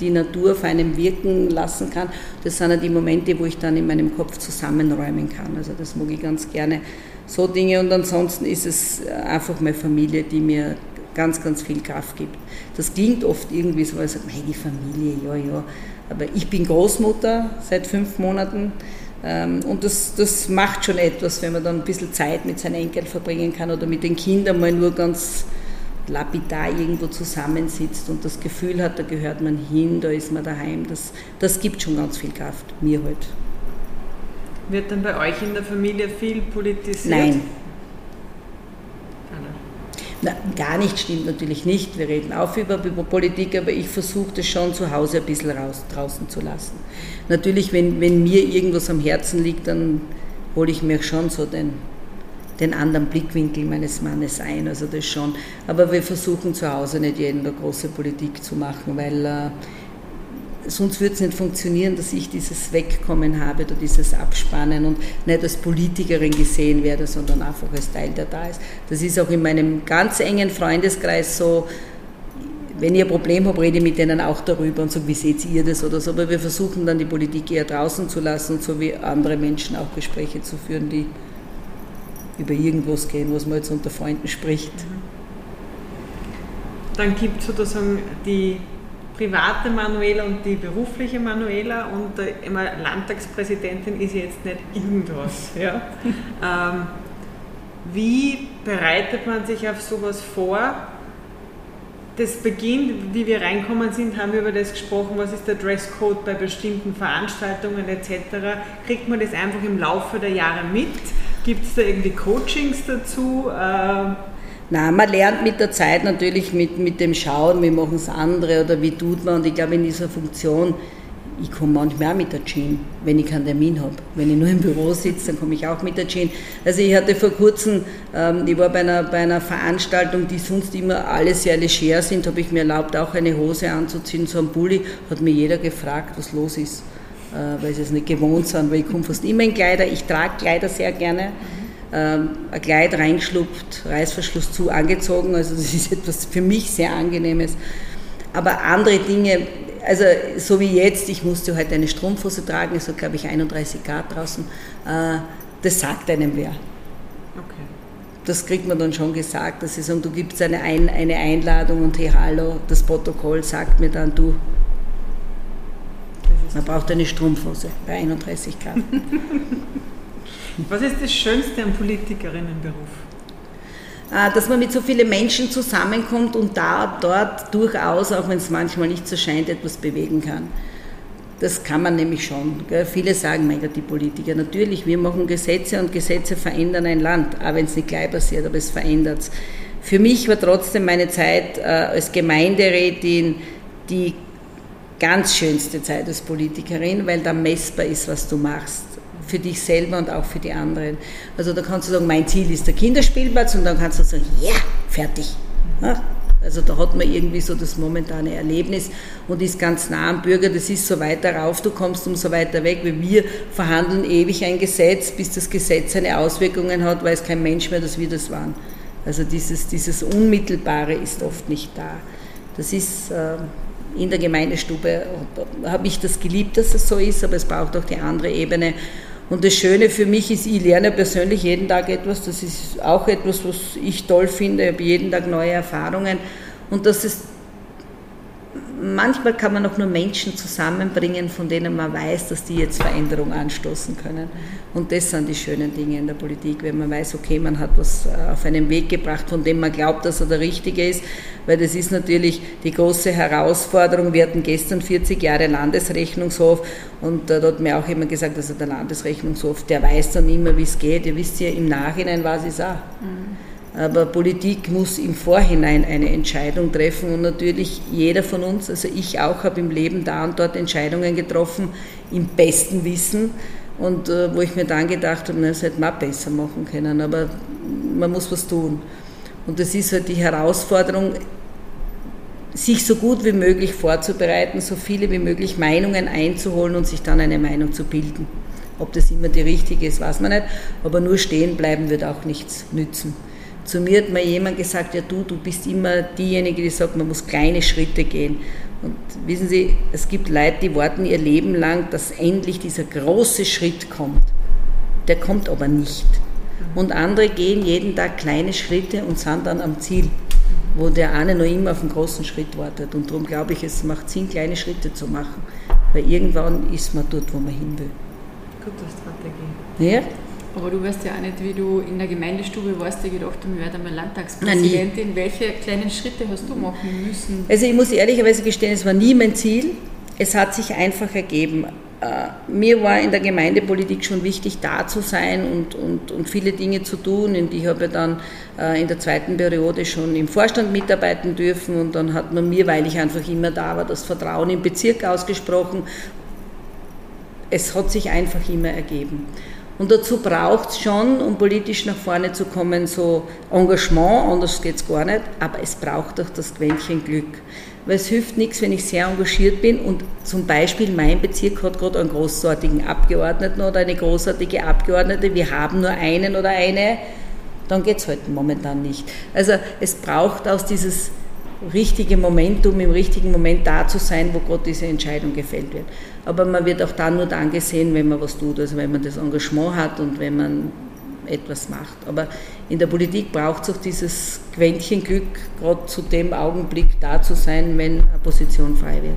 die Natur auf einem wirken lassen kann. Das sind ja die Momente, wo ich dann in meinem Kopf zusammenräumen kann. Also das mag ich ganz gerne. So Dinge und ansonsten ist es einfach meine Familie, die mir ganz, ganz viel Kraft gibt. Das klingt oft irgendwie so, als hey, die Familie, ja, ja. Aber ich bin Großmutter seit fünf Monaten ähm, und das, das macht schon etwas, wenn man dann ein bisschen Zeit mit seinen Enkeln verbringen kann oder mit den Kindern mal nur ganz lapidar irgendwo zusammensitzt und das Gefühl hat, da gehört man hin, da ist man daheim. Das, das gibt schon ganz viel Kraft, mir halt. Wird dann bei euch in der Familie viel politisiert? Nein, na, gar nicht stimmt natürlich nicht. Wir reden auch über, über Politik, aber ich versuche das schon zu Hause ein bisschen raus, draußen zu lassen. Natürlich, wenn, wenn mir irgendwas am Herzen liegt, dann hole ich mir schon so den, den anderen Blickwinkel meines Mannes ein, also das schon. Aber wir versuchen zu Hause nicht jeden eine große Politik zu machen, weil äh, sonst würde es nicht funktionieren, dass ich dieses Wegkommen habe oder dieses Abspannen und nicht als Politikerin gesehen werde, sondern einfach als Teil, der da ist. Das ist auch in meinem ganz engen Freundeskreis so. Wenn ihr ein Problem habt, rede ich mit denen auch darüber und sage, wie seht ihr das oder so. Aber wir versuchen dann die Politik eher draußen zu lassen und so wie andere Menschen auch Gespräche zu führen, die über irgendwas gehen, was man jetzt unter Freunden spricht. Dann gibt es sozusagen die private Manuela und die berufliche Manuela und äh, immer Landtagspräsidentin ist jetzt nicht irgendwas. Ja? <laughs> ähm, wie bereitet man sich auf sowas vor? Das beginnt, wie wir reinkommen sind, haben wir über das gesprochen, was ist der Dresscode bei bestimmten Veranstaltungen etc. Kriegt man das einfach im Laufe der Jahre mit? Gibt es da irgendwie Coachings dazu? Ähm, Na, man lernt mit der Zeit natürlich mit, mit dem Schauen, wie machen es andere oder wie tut man. Und ich glaube, in dieser Funktion ich komme manchmal auch mit der Jean, wenn ich keinen Termin habe. Wenn ich nur im Büro sitze, dann komme ich auch mit der Jean. Also ich hatte vor kurzem, ähm, ich war bei einer, bei einer Veranstaltung, die sonst immer alle sehr leger sind, habe ich mir erlaubt, auch eine Hose anzuziehen, so ein Pulli, hat mir jeder gefragt, was los ist, äh, weil sie es nicht gewohnt sind, weil ich komme fast immer in Kleider, ich trage Kleider sehr gerne. Ähm, ein Kleid reingeschlupft, Reißverschluss zu, angezogen, also das ist etwas für mich sehr Angenehmes. Aber andere Dinge, also so wie jetzt, ich musste heute eine Strumpfhose tragen, es hat glaube ich 31 Grad draußen, äh, das sagt einem wer. Okay. Das kriegt man dann schon gesagt, dass sie sagen, du gibst eine, Ein eine Einladung und hey hallo, das Protokoll sagt mir dann, du, man braucht eine Strumpfhose bei 31 Grad. <laughs> Was ist das Schönste am Politikerinnenberuf? Äh, dass man mit so vielen Menschen zusammenkommt und da, dort durchaus, auch wenn es manchmal nicht so scheint, etwas bewegen kann. Das kann man nämlich schon. Gell? Viele sagen, mein Gott, die Politiker, natürlich, wir machen Gesetze und Gesetze verändern ein Land, auch wenn es nicht gleich passiert, aber es verändert es. Für mich war trotzdem meine Zeit äh, als Gemeinderätin die ganz schönste Zeit als Politikerin, weil da messbar ist, was du machst für dich selber und auch für die anderen. Also da kannst du sagen, mein Ziel ist der Kinderspielplatz und dann kannst du sagen, ja, fertig. Ja? Also da hat man irgendwie so das momentane Erlebnis und ist ganz nah am Bürger. Das ist so weiter rauf, du kommst umso weiter weg, weil wir verhandeln ewig ein Gesetz, bis das Gesetz seine Auswirkungen hat, weiß kein Mensch mehr, dass wir das waren. Also dieses, dieses Unmittelbare ist oft nicht da. Das ist äh, in der Gemeindestube, habe ich das geliebt, dass es so ist, aber es braucht auch die andere Ebene. Und das Schöne für mich ist, ich lerne persönlich jeden Tag etwas. Das ist auch etwas, was ich toll finde. Ich habe jeden Tag neue Erfahrungen. Und das ist manchmal kann man auch nur Menschen zusammenbringen, von denen man weiß, dass die jetzt Veränderung anstoßen können. Und das sind die schönen Dinge in der Politik, wenn man weiß, okay, man hat was äh, auf einen Weg gebracht, von dem man glaubt, dass er der richtige ist, weil das ist natürlich die große Herausforderung. Wir hatten gestern 40 Jahre Landesrechnungshof und da hat mir auch immer gesagt, also der Landesrechnungshof, der weiß dann immer, wie es geht. Ihr wisst ja, im Nachhinein war es auch. Mhm. Aber Politik muss im Vorhinein eine Entscheidung treffen und natürlich jeder von uns, also ich auch, habe im Leben da und dort Entscheidungen getroffen, im besten Wissen und äh, wo ich mir dann gedacht habe, das hätte man besser machen können, aber man muss was tun. Und das ist halt die Herausforderung, sich so gut wie möglich vorzubereiten, so viele wie möglich Meinungen einzuholen und sich dann eine Meinung zu bilden. Ob das immer die richtige ist, weiß man nicht, aber nur stehen bleiben wird auch nichts nützen. Zu mir hat mal jemand gesagt, ja du, du bist immer diejenige, die sagt, man muss kleine Schritte gehen. Und wissen Sie, es gibt Leute, die warten ihr Leben lang, dass endlich dieser große Schritt kommt. Der kommt aber nicht. Und andere gehen jeden Tag kleine Schritte und sind dann am Ziel, wo der eine noch immer auf einen großen Schritt wartet. Und darum glaube ich, es macht Sinn, kleine Schritte zu machen. Weil irgendwann ist man dort, wo man hin will. Gute Strategie. Ja? Aber du weißt ja auch nicht, wie du in der Gemeindestube warst, ich gedacht, du werde einmal Landtagspräsidentin. Nein, Welche kleinen Schritte hast du machen müssen? Also ich muss ehrlicherweise gestehen, es war nie mein Ziel. Es hat sich einfach ergeben. Äh, mir war in der Gemeindepolitik schon wichtig, da zu sein und, und, und viele Dinge zu tun. Und ich habe dann äh, in der zweiten Periode schon im Vorstand mitarbeiten dürfen. Und dann hat man mir, weil ich einfach immer da war, das Vertrauen im Bezirk ausgesprochen. Es hat sich einfach immer ergeben. Und dazu braucht es schon, um politisch nach vorne zu kommen, so Engagement, anders geht es gar nicht, aber es braucht auch das Quäntchen Glück. Weil es hilft nichts, wenn ich sehr engagiert bin und zum Beispiel mein Bezirk hat gerade einen großartigen Abgeordneten oder eine großartige Abgeordnete, wir haben nur einen oder eine, dann geht es halt momentan nicht. Also es braucht aus dieses richtige Momentum, im richtigen Moment da zu sein, wo gerade diese Entscheidung gefällt wird. Aber man wird auch dann nur dann gesehen, wenn man was tut, also wenn man das Engagement hat und wenn man etwas macht. Aber in der Politik braucht es auch dieses Quäntchen Glück, gerade zu dem Augenblick da zu sein, wenn eine Position frei wird.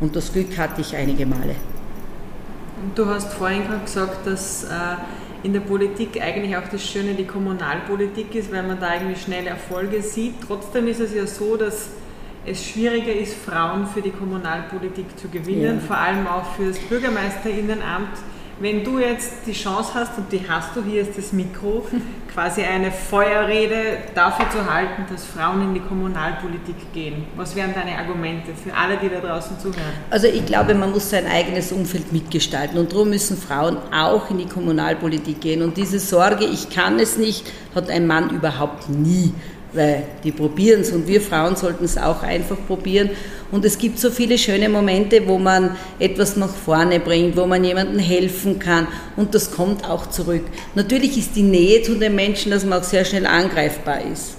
Und das Glück hatte ich einige Male. Du hast vorhin gerade gesagt, dass äh, in der Politik eigentlich auch das Schöne die Kommunalpolitik ist, weil man da irgendwie schnelle Erfolge sieht. Trotzdem ist es ja so, dass es schwieriger ist, Frauen für die Kommunalpolitik zu gewinnen, ja. vor allem auch für das Bürgermeisterinnenamt, Wenn du jetzt die Chance hast, und die hast du, hier ist das Mikro, <laughs> quasi eine Feuerrede dafür zu halten, dass Frauen in die Kommunalpolitik gehen, was wären deine Argumente für alle, die da draußen zuhören? Also ich glaube, man muss sein eigenes Umfeld mitgestalten und darum müssen Frauen auch in die Kommunalpolitik gehen. Und diese Sorge, ich kann es nicht, hat ein Mann überhaupt nie weil die probieren es und wir Frauen sollten es auch einfach probieren. Und es gibt so viele schöne Momente, wo man etwas nach vorne bringt, wo man jemandem helfen kann und das kommt auch zurück. Natürlich ist die Nähe zu den Menschen, dass man auch sehr schnell angreifbar ist.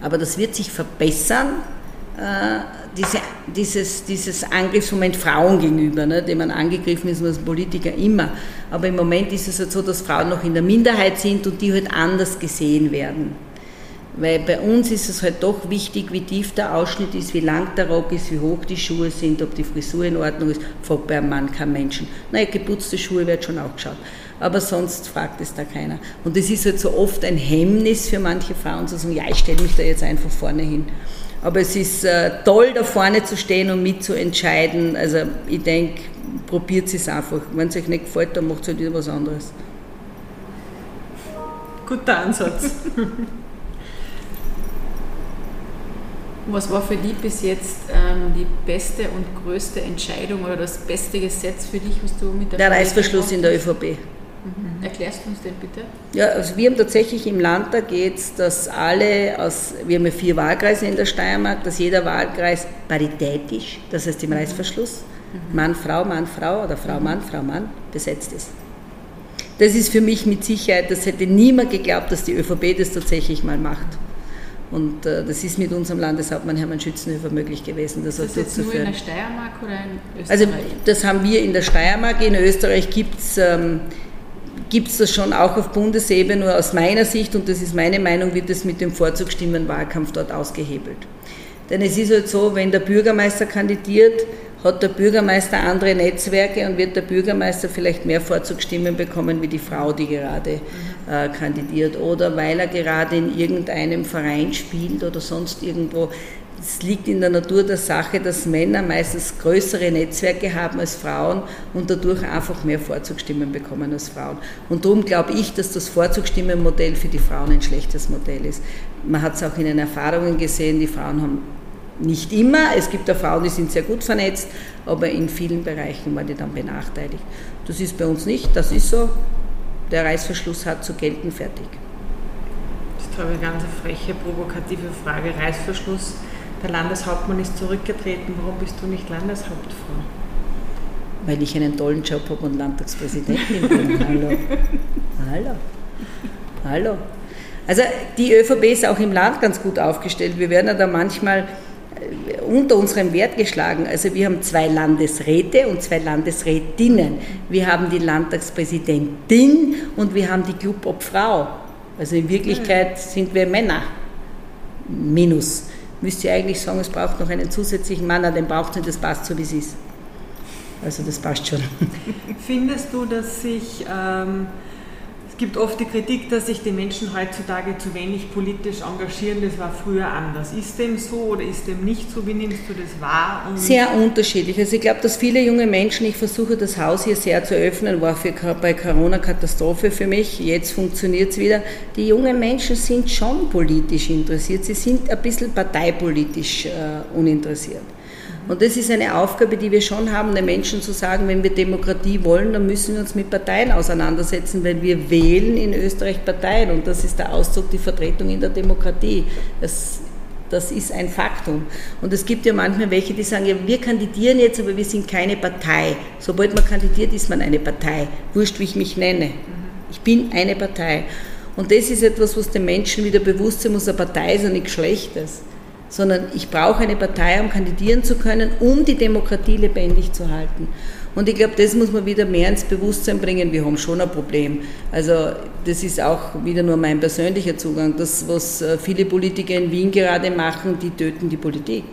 Aber das wird sich verbessern, äh, diese, dieses, dieses Angriffsmoment Frauen gegenüber, ne, dem man angegriffen ist als Politiker immer. Aber im Moment ist es halt so, dass Frauen noch in der Minderheit sind und die halt anders gesehen werden. Weil bei uns ist es halt doch wichtig, wie tief der Ausschnitt ist, wie lang der Rock ist, wie hoch die Schuhe sind, ob die Frisur in Ordnung ist, fragt bei einem Mann kein Menschen. Naja, geputzte Schuhe wird schon auch geschaut. Aber sonst fragt es da keiner. Und es ist halt so oft ein Hemmnis für manche Frauen zu sagen, ja, ich stelle mich da jetzt einfach vorne hin. Aber es ist äh, toll, da vorne zu stehen und mitzuentscheiden. Also ich denke, probiert es einfach. Wenn es euch nicht gefällt, dann macht es halt wieder was anderes. Guter Ansatz. <laughs> Was war für dich bis jetzt ähm, die beste und größte Entscheidung oder das beste Gesetz für dich, was du mit der Der Reißverschluss in der ÖVP. Mhm. Erklärst du uns den bitte? Ja, also wir haben tatsächlich im Landtag jetzt, dass alle aus, wir haben ja vier Wahlkreise in der Steiermark, dass jeder Wahlkreis paritätisch, das heißt im mhm. Reißverschluss, mhm. Mann, Frau, Mann, Frau oder Frau, Mann, Frau, Mann besetzt ist. Das ist für mich mit Sicherheit, das hätte niemand geglaubt, dass die ÖVP das tatsächlich mal macht. Und äh, das ist mit unserem Landeshauptmann Hermann Schützenhöfer möglich gewesen. Das ist das jetzt nur in der Steiermark oder in Österreich? Also das haben wir in der Steiermark. In Österreich gibt es ähm, das schon auch auf Bundesebene, nur aus meiner Sicht, und das ist meine Meinung, wird es mit dem Vorzugsstimmenwahlkampf dort ausgehebelt. Denn es ist halt so, wenn der Bürgermeister kandidiert, hat der Bürgermeister andere Netzwerke und wird der Bürgermeister vielleicht mehr Vorzugsstimmen bekommen wie die Frau, die gerade äh, kandidiert oder weil er gerade in irgendeinem Verein spielt oder sonst irgendwo. Es liegt in der Natur der Sache, dass Männer meistens größere Netzwerke haben als Frauen und dadurch einfach mehr Vorzugsstimmen bekommen als Frauen. Und darum glaube ich, dass das Vorzugsstimmenmodell für die Frauen ein schlechtes Modell ist. Man hat es auch in den Erfahrungen gesehen, die Frauen haben nicht immer, es gibt auch Frauen, die sind sehr gut vernetzt, aber in vielen Bereichen waren die dann benachteiligt. Das ist bei uns nicht, das ist so, der Reißverschluss hat zu gelten, fertig. Das ist eine ganz freche, provokative Frage. Reißverschluss, der Landeshauptmann ist zurückgetreten, warum bist du nicht Landeshauptfrau? Weil ich einen tollen Job habe und Landtagspräsidentin bin. <laughs> Hallo. Hallo. Hallo. Also die ÖVP ist auch im Land ganz gut aufgestellt. Wir werden ja da manchmal unter unserem Wert geschlagen. Also wir haben zwei Landesräte und zwei Landesrätinnen. Wir haben die Landtagspräsidentin und wir haben die Clubobfrau. Also in Wirklichkeit sind wir Männer. Minus. Müsst ihr eigentlich sagen, es braucht noch einen zusätzlichen Mann, den braucht es nicht, das passt so, wie es ist. Also das passt schon. <laughs> Findest du, dass sich ähm, gibt oft die Kritik, dass sich die Menschen heutzutage zu wenig politisch engagieren. Das war früher anders. Ist dem so oder ist dem nicht so? Wie nimmst du das wahr? Und sehr unterschiedlich. Also ich glaube, dass viele junge Menschen, ich versuche das Haus hier sehr zu öffnen, war für, bei Corona Katastrophe für mich. Jetzt funktioniert es wieder. Die jungen Menschen sind schon politisch interessiert. Sie sind ein bisschen parteipolitisch äh, uninteressiert. Und das ist eine Aufgabe, die wir schon haben, den Menschen zu sagen, wenn wir Demokratie wollen, dann müssen wir uns mit Parteien auseinandersetzen, weil wir wählen in Österreich Parteien und das ist der Ausdruck, die Vertretung in der Demokratie. Das, das ist ein Faktum. Und es gibt ja manchmal welche, die sagen, ja, wir kandidieren jetzt, aber wir sind keine Partei. Sobald man kandidiert, ist man eine Partei. Wurscht, wie ich mich nenne. Ich bin eine Partei. Und das ist etwas, was den Menschen wieder bewusst sein muss, eine Partei ist ja nichts Schlechtes sondern ich brauche eine Partei, um kandidieren zu können, um die Demokratie lebendig zu halten. Und ich glaube, das muss man wieder mehr ins Bewusstsein bringen. Wir haben schon ein Problem. Also das ist auch wieder nur mein persönlicher Zugang. Das, was äh, viele Politiker in Wien gerade machen, die töten die Politik.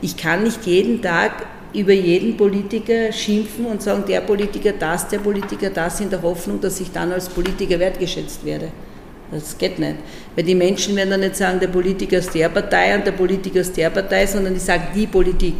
Ich kann nicht jeden Tag über jeden Politiker schimpfen und sagen, der Politiker das, der Politiker das, in der Hoffnung, dass ich dann als Politiker wertgeschätzt werde. Das geht nicht. Weil die Menschen werden dann nicht sagen, der Politiker ist der Partei und der Politiker ist der Partei, sondern die sagen die Politik.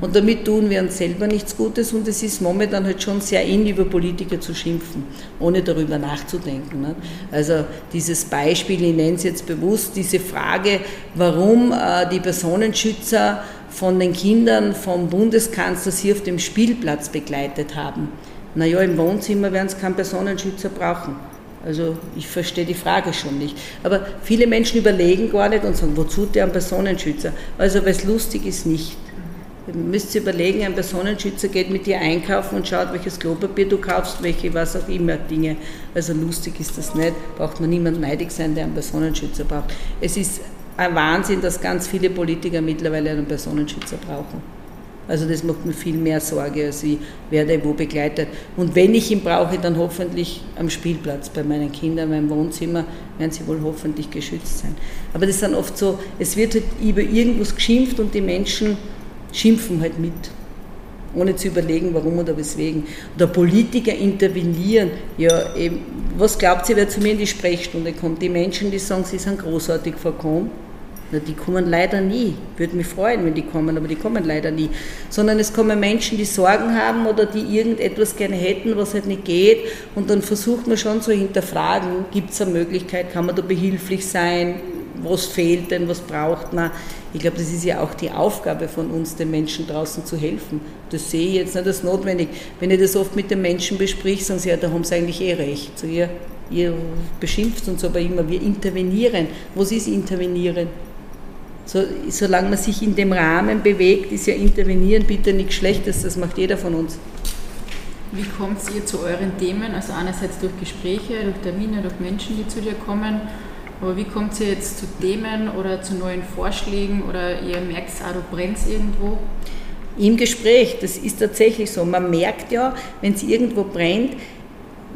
Und damit tun wir uns selber nichts Gutes und es ist momentan halt schon sehr in, über Politiker zu schimpfen, ohne darüber nachzudenken. Ne? Also dieses Beispiel, ich nenne es jetzt bewusst, diese Frage, warum äh, die Personenschützer von den Kindern vom Bundeskanzler sie auf dem Spielplatz begleitet haben. Naja, im Wohnzimmer werden sie keinen Personenschützer brauchen. Also ich verstehe die Frage schon nicht. Aber viele Menschen überlegen gar nicht und sagen, wozu der ein Personenschützer? Also weil es lustig ist, nicht. Ihr müsst überlegen, ein Personenschützer geht mit dir einkaufen und schaut, welches Klopapier du kaufst, welche was auch immer Dinge. Also lustig ist das nicht, braucht man niemand neidig sein, der einen Personenschützer braucht. Es ist ein Wahnsinn, dass ganz viele Politiker mittlerweile einen Personenschützer brauchen. Also das macht mir viel mehr Sorge, als ich werde wo begleitet. Und wenn ich ihn brauche, dann hoffentlich am Spielplatz bei meinen Kindern, in meinem Wohnzimmer, werden sie wohl hoffentlich geschützt sein. Aber das ist dann oft so, es wird halt über irgendwas geschimpft und die Menschen schimpfen halt mit ohne zu überlegen, warum oder weswegen. Oder Politiker intervenieren. Ja, eben, was glaubt ihr, wer zu mir in die Sprechstunde kommt? Die Menschen, die sagen, sie sind großartig verkommen na, die kommen leider nie. Würde mich freuen, wenn die kommen, aber die kommen leider nie. Sondern es kommen Menschen, die Sorgen haben oder die irgendetwas gerne hätten, was halt nicht geht. Und dann versucht man schon zu hinterfragen, gibt es eine Möglichkeit, kann man da behilflich sein, was fehlt denn, was braucht man. Ich glaube, das ist ja auch die Aufgabe von uns, den Menschen draußen zu helfen. Das sehe ich jetzt nicht als notwendig. Wenn ich das oft mit den Menschen besprich, sagen sie, ja, da haben sie eigentlich eh recht. So, ihr, ihr beschimpft uns aber immer, wir intervenieren. Was ist intervenieren? So, solange man sich in dem Rahmen bewegt, ist ja Intervenieren bitte nichts Schlechtes, das macht jeder von uns. Wie kommt ihr zu euren Themen? Also einerseits durch Gespräche, durch Termine, durch Menschen, die zu dir kommen. Aber wie kommt ihr jetzt zu Themen oder zu neuen Vorschlägen oder ihr merkt auch, du brennst irgendwo? Im Gespräch, das ist tatsächlich so. Man merkt ja, wenn es irgendwo brennt,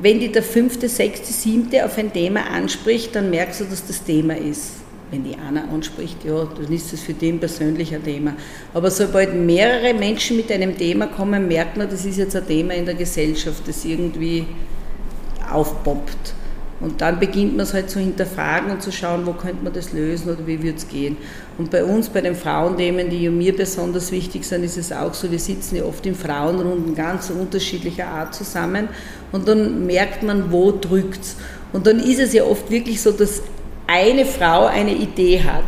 wenn die der fünfte, sechste, siebte auf ein Thema anspricht, dann merkst du, dass das Thema ist wenn die Anna anspricht, ja, dann ist das für den persönlich ein Thema. Aber sobald mehrere Menschen mit einem Thema kommen, merkt man, das ist jetzt ein Thema in der Gesellschaft, das irgendwie aufpoppt. Und dann beginnt man es halt zu hinterfragen und zu schauen, wo könnte man das lösen oder wie wird es gehen. Und bei uns, bei den Frauenthemen, die mir besonders wichtig sind, ist es auch so, wir sitzen ja oft in Frauenrunden ganz unterschiedlicher Art zusammen und dann merkt man, wo drückt es. Und dann ist es ja oft wirklich so, dass eine Frau eine Idee hat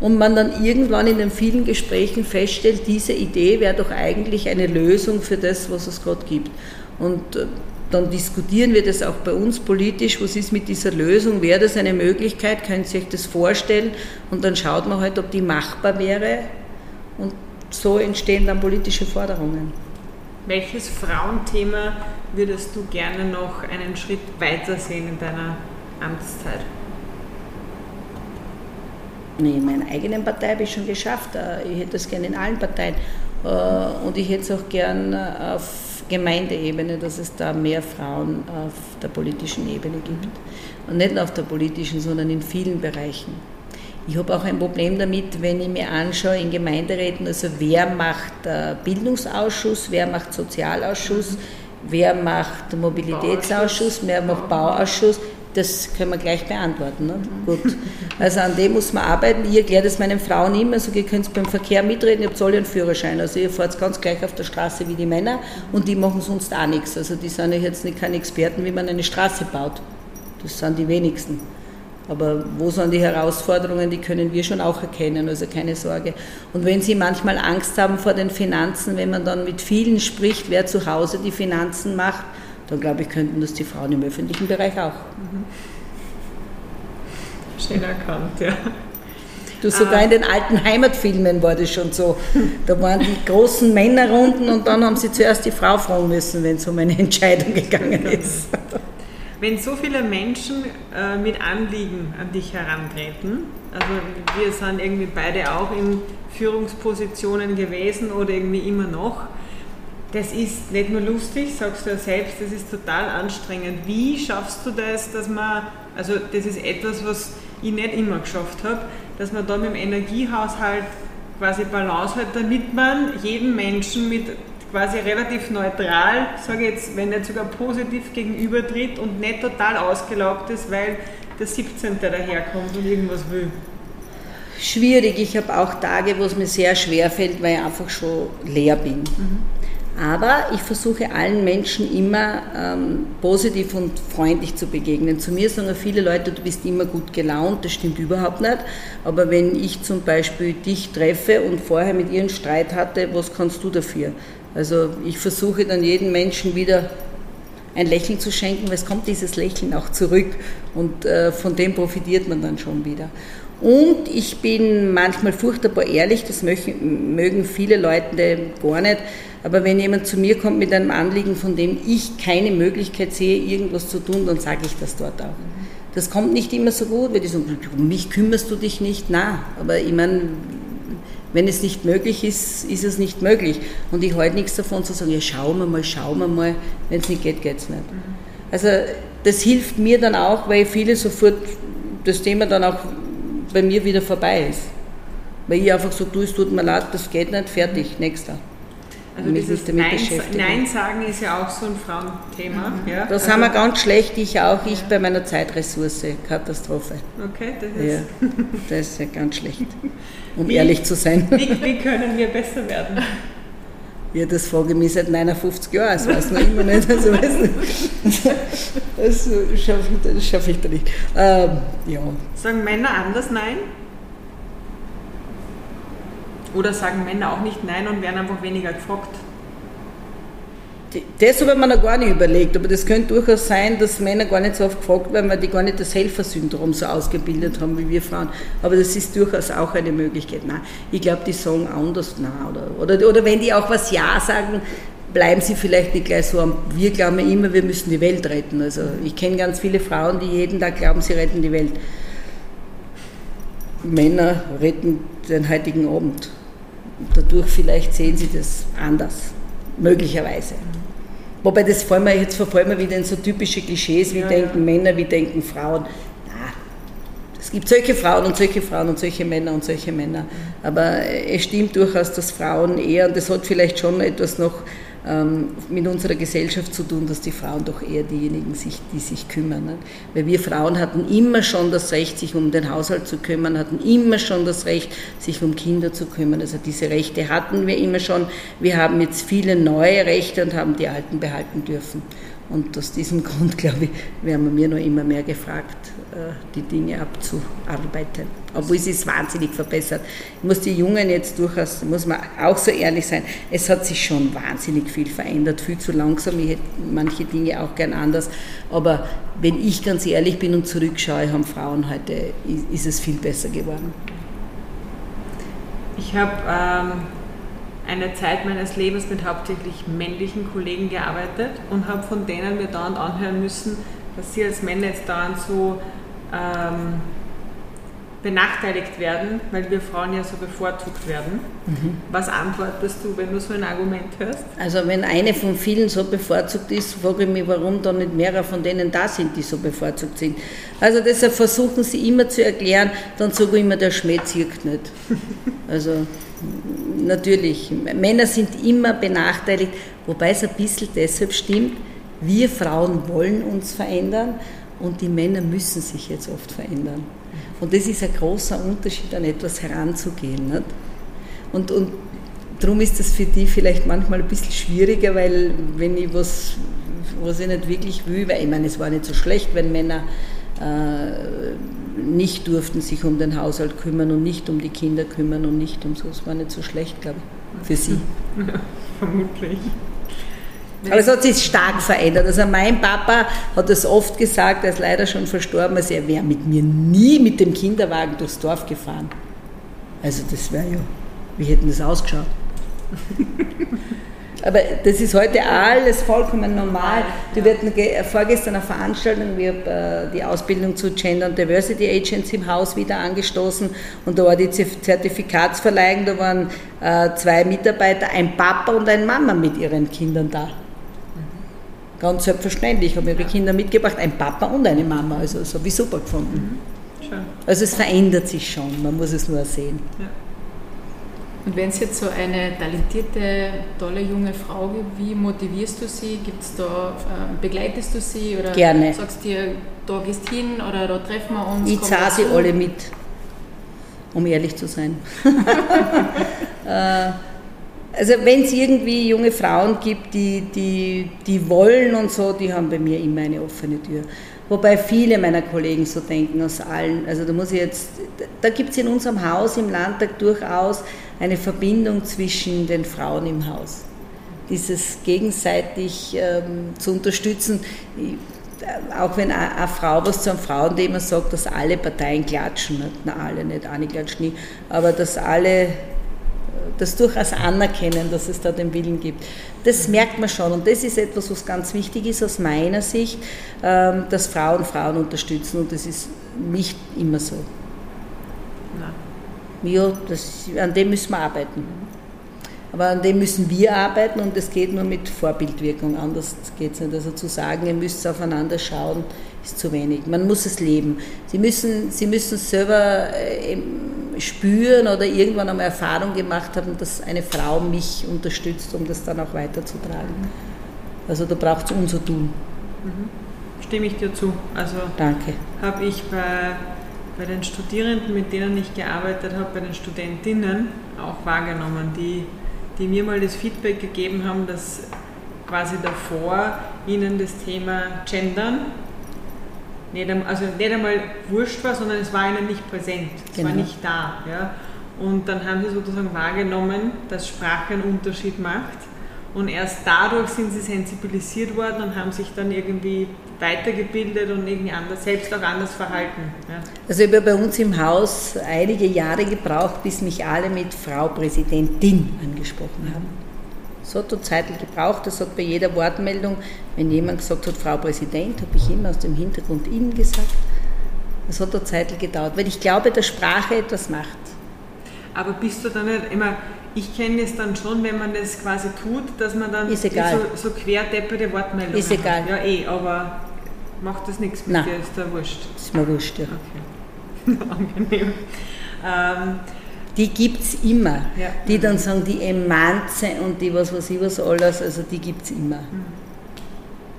und man dann irgendwann in den vielen Gesprächen feststellt, diese Idee wäre doch eigentlich eine Lösung für das, was es gerade gibt. Und äh, dann diskutieren wir das auch bei uns politisch, was ist mit dieser Lösung, wäre das eine Möglichkeit, können Sie sich das vorstellen und dann schaut man halt, ob die machbar wäre und so entstehen dann politische Forderungen. Welches Frauenthema würdest du gerne noch einen Schritt weiter sehen in deiner Amtszeit? In meiner eigenen Partei habe ich schon geschafft. Äh, ich hätte das gerne in allen Parteien. Äh, und ich hätte es auch gern äh, auf Gemeindeebene, dass es da mehr Frauen auf der politischen Ebene gibt. Und nicht nur auf der politischen, sondern in vielen Bereichen. Ich habe auch ein Problem damit, wenn ich mir anschaue in Gemeinderäten, also wer macht Bildungsausschuss, wer macht Sozialausschuss, wer macht Mobilitätsausschuss, wer macht Bauausschuss, das können wir gleich beantworten. Ne? Gut. Also an dem muss man arbeiten. Ich erkläre das meinen Frauen immer, so ihr könnt beim Verkehr mitreden, ihr habt alle einen Führerschein. Also ihr fahrt ganz gleich auf der Straße wie die Männer und die machen sonst auch nichts. Also die sind ja jetzt nicht keine Experten, wie man eine Straße baut. Das sind die wenigsten. Aber wo sind die Herausforderungen, die können wir schon auch erkennen, also keine Sorge. Und wenn Sie manchmal Angst haben vor den Finanzen, wenn man dann mit vielen spricht, wer zu Hause die Finanzen macht, dann glaube ich, könnten das die Frauen im öffentlichen Bereich auch. Mhm. Schön erkannt, ja. Du, sogar in den alten Heimatfilmen war das schon so. Da waren die großen Männerrunden und dann haben sie zuerst die Frau fragen müssen, wenn es um eine Entscheidung gegangen ist. Wenn so viele Menschen äh, mit Anliegen an dich herantreten, also wir sind irgendwie beide auch in Führungspositionen gewesen oder irgendwie immer noch, das ist nicht nur lustig, sagst du ja selbst, das ist total anstrengend. Wie schaffst du das, dass man, also das ist etwas, was ich nicht immer geschafft habe, dass man da mit dem Energiehaushalt quasi Balance hat, damit man jeden Menschen mit quasi relativ neutral, sage ich jetzt, wenn nicht sogar positiv gegenübertritt und nicht total ausgelaugt ist, weil der 17. daherkommt und irgendwas will. schwierig. Ich habe auch Tage, wo es mir sehr schwer fällt, weil ich einfach schon leer bin. Mhm. Aber ich versuche allen Menschen immer ähm, positiv und freundlich zu begegnen. Zu mir sagen viele Leute, du bist immer gut gelaunt, das stimmt überhaupt nicht. Aber wenn ich zum Beispiel dich treffe und vorher mit ihr einen Streit hatte, was kannst du dafür? Also ich versuche dann jedem Menschen wieder ein Lächeln zu schenken, weil es kommt dieses Lächeln auch zurück und äh, von dem profitiert man dann schon wieder. Und ich bin manchmal furchtbar ehrlich, das mögen viele Leute gar nicht. Aber wenn jemand zu mir kommt mit einem Anliegen, von dem ich keine Möglichkeit sehe, irgendwas zu tun, dann sage ich das dort auch. Das kommt nicht immer so gut, weil die sagen, um mich kümmerst du dich nicht. Na, aber ich meine, wenn es nicht möglich ist, ist es nicht möglich. Und ich halte nichts davon zu sagen, ja, schauen wir mal, schauen wir mal. Wenn es nicht geht, geht es nicht. Also das hilft mir dann auch, weil viele sofort das Thema dann auch bei mir wieder vorbei ist. Weil ich einfach so tue, es tut mir leid, das geht nicht, fertig, nächster. Also dieses Nein, Nein, sagen ist ja auch so ein Frauenthema. Mhm. Ja? Das also haben wir ganz schlecht, ich auch, ich bei meiner Zeitressource, Katastrophe. Okay, das ist... Ja, das ist ja ganz schlecht, um wie, ehrlich zu sein. Wie, wie, können wir besser werden? Ja, das frage ich mich seit 59 Jahren, das weiß noch immer nicht. Also, weißt du, <laughs> das schaffe ich, schaff ich da nicht. Ähm, ja. Sagen Männer anders Nein? Oder sagen Männer auch nicht Nein und werden einfach weniger gefragt? Das habe ich mir noch gar nicht überlegt, aber das könnte durchaus sein, dass Männer gar nicht so oft gefragt werden, weil die gar nicht das Helfersyndrom so ausgebildet haben wie wir Frauen. Aber das ist durchaus auch eine Möglichkeit. Nein, ich glaube, die sagen anders nein. Oder, oder, oder wenn die auch was Ja sagen, bleiben sie vielleicht nicht gleich so. Wir glauben immer, wir müssen die Welt retten. Also ich kenne ganz viele Frauen, die jeden Tag glauben, sie retten die Welt. Männer retten den heutigen Abend dadurch vielleicht sehen sie das anders, möglicherweise. Wobei das fallen wir, jetzt verfallen wir wieder in so typische Klischees, wie ja, denken ja. Männer, wie denken Frauen. Na, es gibt solche Frauen und solche Frauen und solche Männer und solche Männer. Aber es stimmt durchaus, dass Frauen eher, und das hat vielleicht schon etwas noch mit unserer Gesellschaft zu tun, dass die Frauen doch eher diejenigen sind, die sich kümmern. Weil wir Frauen hatten immer schon das Recht, sich um den Haushalt zu kümmern, hatten immer schon das Recht, sich um Kinder zu kümmern. Also diese Rechte hatten wir immer schon. Wir haben jetzt viele neue Rechte und haben die alten behalten dürfen. Und aus diesem <laughs> Grund, glaube ich, werden wir mir noch immer mehr gefragt, die Dinge abzuarbeiten. Obwohl es ist wahnsinnig verbessert. Ich muss die Jungen jetzt durchaus, muss man auch so ehrlich sein, es hat sich schon wahnsinnig viel verändert, viel zu langsam. Ich hätte manche Dinge auch gern anders. Aber wenn ich ganz ehrlich bin und zurückschaue, haben Frauen heute, ist es viel besser geworden. Ich habe ähm, eine Zeit meines Lebens mit hauptsächlich männlichen Kollegen gearbeitet und habe von denen mir dauernd anhören müssen, dass sie als Männer jetzt dauernd so ähm, benachteiligt werden, weil wir Frauen ja so bevorzugt werden. Mhm. Was antwortest du, wenn du so ein Argument hörst? Also wenn eine von vielen so bevorzugt ist, frage ich mich, warum dann nicht mehrere von denen da sind, die so bevorzugt sind. Also deshalb versuchen sie immer zu erklären, dann sage ich immer, der Schmäh zirkt nicht. <laughs> Also natürlich, Männer sind immer benachteiligt, wobei es ein bisschen deshalb stimmt, wir Frauen wollen uns verändern und die Männer müssen sich jetzt oft verändern. Und das ist ein großer Unterschied, an etwas heranzugehen. Nicht? Und, und darum ist das für die vielleicht manchmal ein bisschen schwieriger, weil wenn ich was, was ich nicht wirklich will, weil ich meine, es war nicht so schlecht, wenn Männer äh, nicht durften sich um den Haushalt kümmern und nicht um die Kinder kümmern und nicht um so. Es war nicht so schlecht, glaube ich, für sie. <laughs> Ja, vermutlich. Aber es hat sich stark verändert. Also mein Papa hat das oft gesagt, er ist leider schon verstorben, also er wäre mit mir nie mit dem Kinderwagen durchs Dorf gefahren. Also das wäre ja, wie hätten das ausgeschaut? <laughs> Aber das ist heute alles vollkommen normal. Wir hatten vorgestern eine Veranstaltung, wir haben äh, die Ausbildung zu Gender und Diversity Agents im Haus wieder angestoßen und da war die Zertifikatsverleihung, da waren äh, zwei Mitarbeiter, ein Papa und eine Mama mit ihren Kindern da. Ganz selbstverständlich, haben ihre Kinder mitgebracht, ein Papa und eine Mama, also so wie super gefunden. Mhm. Also es verändert sich schon, man muss es nur sehen. Ja. Und wenn es jetzt so eine talentierte, tolle junge Frau gibt, wie motivierst du sie? Gibt's da, äh, begleitest du sie oder Gerne. sagst dir, da gehst hin oder da treffen wir uns? Ich zahle sie alle mit. um ehrlich zu sein. <laughs> Äh, also wenn es irgendwie junge Frauen gibt, die, die, die wollen und so, die haben bei mir immer eine offene Tür. Wobei viele meiner Kollegen so denken aus allen. Also da muss ich jetzt, da gibt es in unserem Haus im Landtag durchaus eine Verbindung zwischen den Frauen im Haus. Dieses gegenseitig ähm, zu unterstützen. Äh, auch wenn eine Frau was zu einem Frauenthema sagt, dass alle Parteien klatschen, nicht? na alle nicht, eine klatscht nie, aber dass alle das durchaus anerkennen, dass es da den Willen gibt. Das merkt man schon und das ist etwas, was ganz wichtig ist aus meiner Sicht, ähm, dass Frauen Frauen unterstützen und das ist nicht immer so. Nein. Ja, das, an dem müssen wir arbeiten. Aber an dem müssen wir arbeiten und es geht nur mit Vorbildwirkung, anders geht es nicht. Also zu sagen, ihr müsst aufeinander schauen, ist zu wenig. Man muss es leben. Sie müssen, Sie müssen selber äh, spüren oder irgendwann einmal Erfahrung gemacht haben, dass eine Frau mich unterstützt, um das dann auch weiterzutragen. Also da braucht es unser Tun. Mhm. Stimme ich dir zu. Also Danke. habe ich bei, bei den Studierenden, mit denen ich gearbeitet habe, bei den Studentinnen auch wahrgenommen, die, die mir mal das Feedback gegeben haben, dass quasi davor ihnen das Thema Gendern nicht, also nicht einmal wurscht war, sondern es war ihnen nicht präsent, es genau. war nicht da. Ja? Und dann haben sie sozusagen wahrgenommen, dass Sprache einen Unterschied macht. Und erst dadurch sind sie sensibilisiert worden und haben sich dann irgendwie weitergebildet und irgendwie anders, selbst auch anders verhalten. Ja. Also ich habe bei uns im Haus einige Jahre gebraucht, bis mich alle mit Frau Präsidentin angesprochen haben. So hat Zeit gebraucht, das hat bei jeder Wortmeldung, wenn jemand gesagt hat, Frau Präsident, habe ich immer aus dem Hintergrund Ihnen gesagt. Das hat eine Zeit gedauert, weil ich glaube, dass Sprache etwas macht. Aber bist du dann nicht immer, ich kenne es dann schon, wenn man das quasi tut, dass man dann so, so querdepperte Wortmeldungen Ist egal. Hat. Ja, eh, aber macht das nichts mit Nein. dir, ist da wurscht. Ist mir wurscht, ja. Okay. <laughs> Angenehm. Ähm, die gibt es immer. Ja. Die dann sagen, die Emanze und die was weiß ich was alles, also die gibt es immer. Mhm.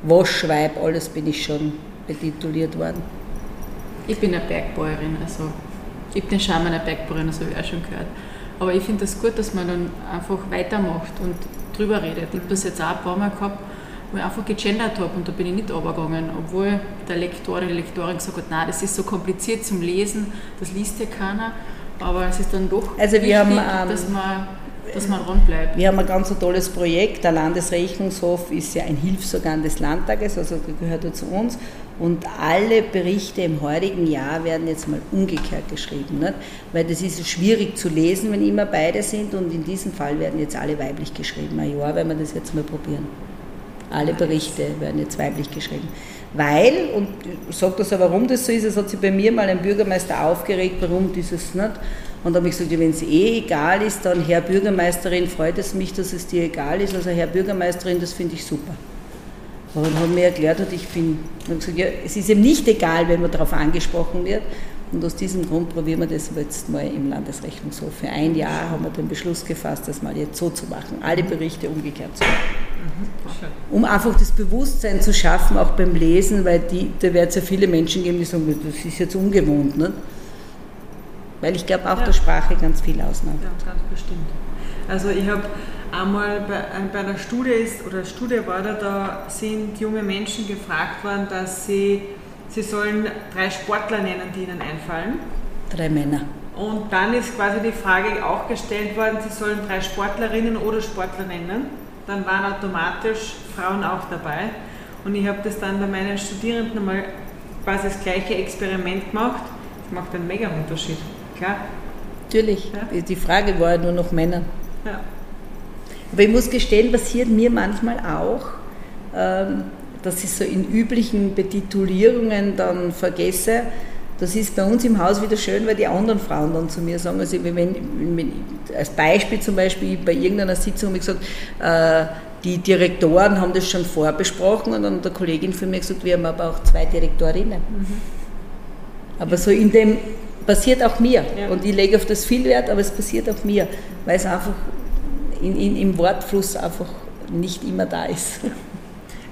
Waschweib, alles bin ich schon betituliert worden. Ich bin eine Bergbäuerin, also ich habe den Charme einer Bergbäuerin, das habe ich auch schon gehört. Aber ich finde das gut, dass man dann einfach weitermacht und drüber redet. Ich habe das jetzt auch ein paar Mal gehabt, wo ich einfach gegendert habe und da bin ich nicht runtergegangen, obwohl der Lektor oder die Lektorin gesagt hat, nein, das ist so kompliziert zum Lesen, das liest ja keiner. Aber es ist dann doch also wir wichtig, haben, ähm, dass man dass man rund bleibt. Wir haben ein ganz tolles Projekt. Der Landesrechnungshof ist ja ein Hilfsorgan des Landtages, also gehört er zu uns. Und alle Berichte im heurigen Jahr werden jetzt mal umgekehrt geschrieben. Nicht? Weil das ist schwierig zu lesen, wenn immer beide sind. Und in diesem Fall werden jetzt alle weiblich geschrieben. Ein Jahr werden wir das jetzt mal probieren. Alle Berichte werden jetzt weiblich geschrieben. Weil, und ich sage das auch, warum das so ist, es hat sich bei mir mal ein Bürgermeister aufgeregt, warum dieses nicht. Und da habe ich gesagt, wenn es eh egal ist, dann Herr Bürgermeisterin, freut es mich, dass es dir egal ist. Also Herr Bürgermeisterin, das finde ich super. Und dann hat mir erklärt, und ich bin, und gesagt, ja, es ist ihm nicht egal, wenn man darauf angesprochen wird. Und aus diesem Grund probieren wir das jetzt mal im Landesrechnungshof. Für ein Jahr haben wir den Beschluss gefasst, das mal jetzt so zu machen, alle Berichte umgekehrt zu machen. Um einfach das Bewusstsein zu schaffen, auch beim Lesen, weil die, da wird es ja viele Menschen geben, die sagen, das ist jetzt ungewohnt. Ne? Weil ich glaube, auch ja. der Sprache ganz viel ausmacht. Ja, ganz bestimmt. Also ich habe einmal bei, bei einer Studie ist, oder Studie war da, da sind junge Menschen gefragt worden, dass sie, sie sollen drei Sportler nennen, die ihnen einfallen. Drei Männer. Und dann ist quasi die Frage auch gestellt worden, sie sollen drei Sportlerinnen oder Sportler nennen dann waren automatisch Frauen auch dabei. Und ich habe das dann bei meinen Studierenden mal quasi das gleiche Experiment gemacht. Das macht einen mega Unterschied, klar. Natürlich, ja. die Frage war ja nur noch Männer. Ja. Aber ich muss gestehen, passiert mir manchmal auch, ähm, dass ich so in üblichen Betitulierungen dann vergesse, das ist bei uns im Haus wieder schön, weil die anderen Frauen dann zu mir sagen, also wenn, wenn als Beispiel zum Beispiel bei irgendeiner Sitzung habe ich gesagt, äh, die Direktoren haben das schon vorbesprochen und dann hat der Kollegin von mir gesagt, wir haben aber auch zwei Direktorinnen. Mhm. Aber so in dem passiert auch mir ja. und ich lege auf das viel Wert, aber es passiert auch mir, weil es einfach in, in, im Wortfluss einfach nicht immer da ist.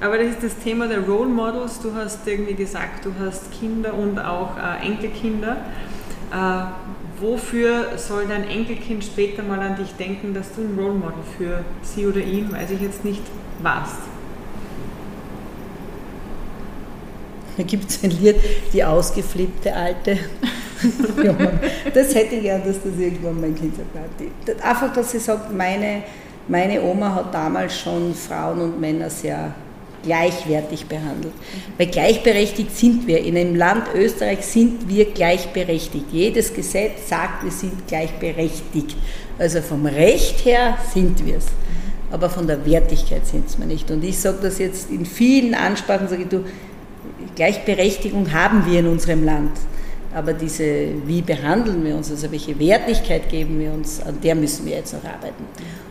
Aber das ist das Thema der Role Models. Du hast irgendwie gesagt, du hast Kinder und auch äh, Enkelkinder. Äh, wofür soll dein Enkelkind später mal an dich denken, dass du ein Role Model für sie oder ihn, weiß ich jetzt nicht, warst? Da gibt es ein Lied, die ausgeflippte Alte. <laughs> das hätte ich gern, dass das irgendwann mein Kind sagt. Einfach, dass sie sagt, meine, meine Oma hat damals schon Frauen und Männer sehr gleichwertig behandelt. Weil gleichberechtigt sind wir. In einem Land Österreich sind wir gleichberechtigt. Jedes Gesetz sagt, wir sind gleichberechtigt. Also vom Recht her sind wir es. Aber von der Wertigkeit sind wir nicht. Und ich sage das jetzt in vielen Ansprachen, sage ich, du, Gleichberechtigung haben wir in unserem Land. Aber diese, wie behandeln wir uns, also welche Wertigkeit geben wir uns, an der müssen wir jetzt noch arbeiten.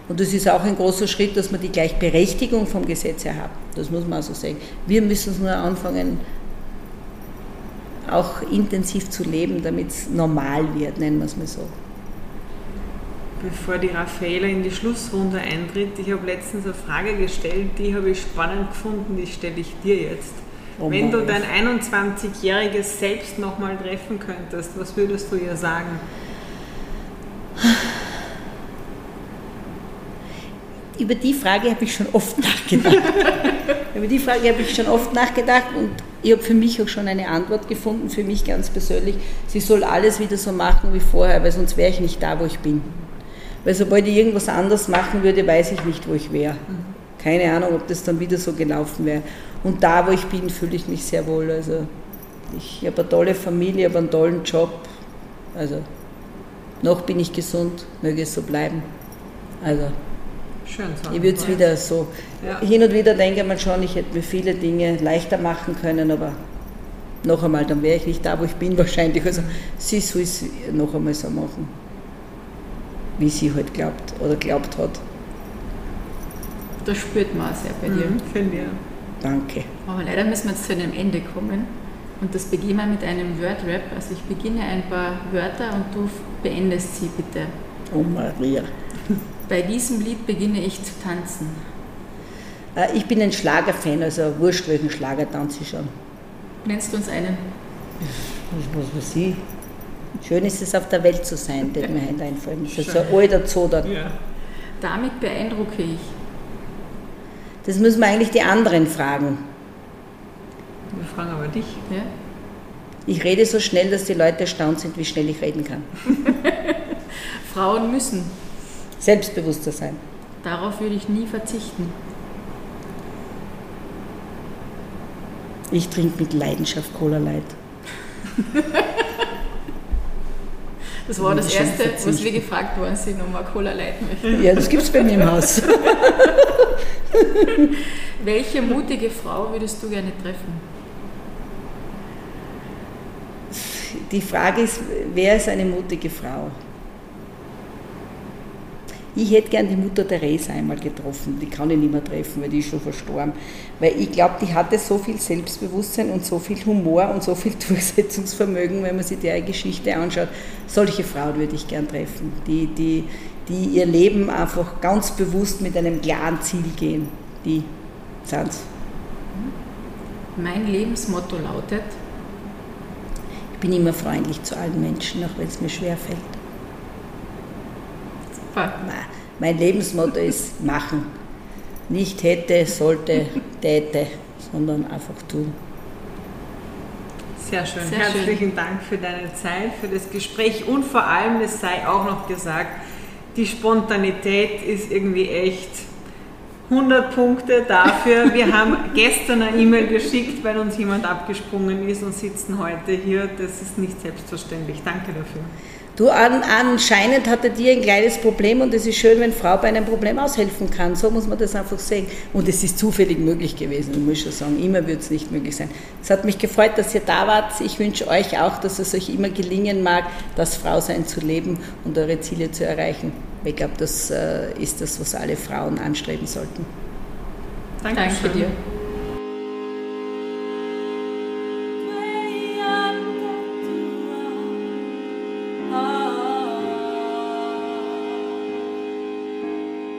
Und das ist auch ein großer Schritt, dass wir die Gleichberechtigung vom Gesetz her haben. Das muss man also sagen. Wir müssen es nur anfangen, auch intensiv zu leben, damit es normal wird, nennen wir es mal so. Bevor die Raffaela in die Schlussrunde eintritt, ich habe letztens eine Frage gestellt, die habe ich spannend gefunden, die stelle ich dir jetzt. Oh Wenn du dein 21-jähriges Selbst nochmal treffen könntest, was würdest du ihr sagen? Über die Frage habe ich schon oft nachgedacht. <laughs> Über die Frage habe ich schon oft nachgedacht und ich habe für mich auch schon eine Antwort gefunden, für mich ganz persönlich. Sie soll alles wieder so machen wie vorher, weil sonst wäre ich nicht da, wo ich bin. Weil sobald ich irgendwas anders machen würde, weiß ich nicht, wo ich wäre. Keine Ahnung, ob das dann wieder so gelaufen wäre. Und da, wo ich bin, fühle ich mich sehr wohl. Also ich habe eine tolle Familie, habe einen tollen Job. Also noch bin ich gesund, möge es so bleiben. Also Schön, ich würde es wieder so. Ja. Hin und wieder denke man schon, ich hätte mir viele Dinge leichter machen können, aber noch einmal, dann wäre ich nicht da, wo ich bin <laughs> wahrscheinlich. Also sie soll es noch einmal so machen, wie sie halt glaubt oder glaubt hat. Das spürt man auch sehr bei dir. Mhm, Finde ich. Danke. Aber leider müssen wir jetzt zu einem Ende kommen. Und das beginnen wir mit einem Wordrap. Also ich beginne ein paar Wörter und du beendest sie bitte. Oh Maria. Bei diesem Lied beginne ich zu tanzen. Äh, ich bin ein Schlagerfan, also wurscht welchen Schlager tanze ich schon. Nennst du uns einen? Was weiß ich. Schön ist es, auf der Welt zu sein, das mir einfallen. Das ist so ein alter Zoder. Ja. Damit beeindrucke ich. Das müssen wir eigentlich die anderen fragen. Wir fragen aber dich. Ja? Ich rede so schnell, dass die Leute erstaunt sind, wie schnell ich reden kann. <laughs> Frauen müssen. Selbstbewusster sein. Darauf würde ich nie verzichten. Ich trinke mit Leidenschaft Cola Light. Das war das Erste, was wir gefragt worden sind, ob wir Cola Light möchten. Ja, das gibt es bei mir im Haus. <laughs> Welche mutige Frau würdest du gerne treffen? Die Frage ist, wer ist eine mutige Frau? Ich hätte gern die Mutter Therese einmal getroffen. Die kann ich nicht mehr treffen, weil die ist schon verstorben. Weil ich glaube, die hatte so viel Selbstbewusstsein und so viel Humor und so viel <laughs> Durchsetzungsvermögen, wenn man sich die Geschichte anschaut. Solche Frauen würde ich gern treffen, die, die, die ihr Leben einfach ganz bewusst mit einem klaren Ziel gehen. Die sind Mein Lebensmotto lautet? Ich bin immer freundlich zu allen Menschen, auch wenn es mir schwer Super. Mein Lebensmotto ist machen. Nicht hätte, sollte, täte, sondern einfach tun. Sehr schön. Sehr Herzlichen schön. Dank für deine Zeit, für das Gespräch und vor allem, es sei auch noch gesagt, die Spontanität ist irgendwie echt 100 Punkte dafür. Wir haben gestern eine E-Mail geschickt, weil uns jemand abgesprungen ist und sitzen heute hier. Das ist nicht selbstverständlich. Danke dafür. Du, an, anscheinend hatte die ein kleines Problem und es ist schön, wenn Frau bei einem Problem aushelfen kann. So muss man das einfach sehen. Und es ist zufällig möglich gewesen, muss ich schon sagen. Immer wird es nicht möglich sein. Es hat mich gefreut, dass ihr da wart. Ich wünsche euch auch, dass es euch immer gelingen mag, das Frausein zu leben und eure Ziele zu erreichen. Ich glaube, das äh, ist das, was alle Frauen anstreben sollten. Danke, Danke dir.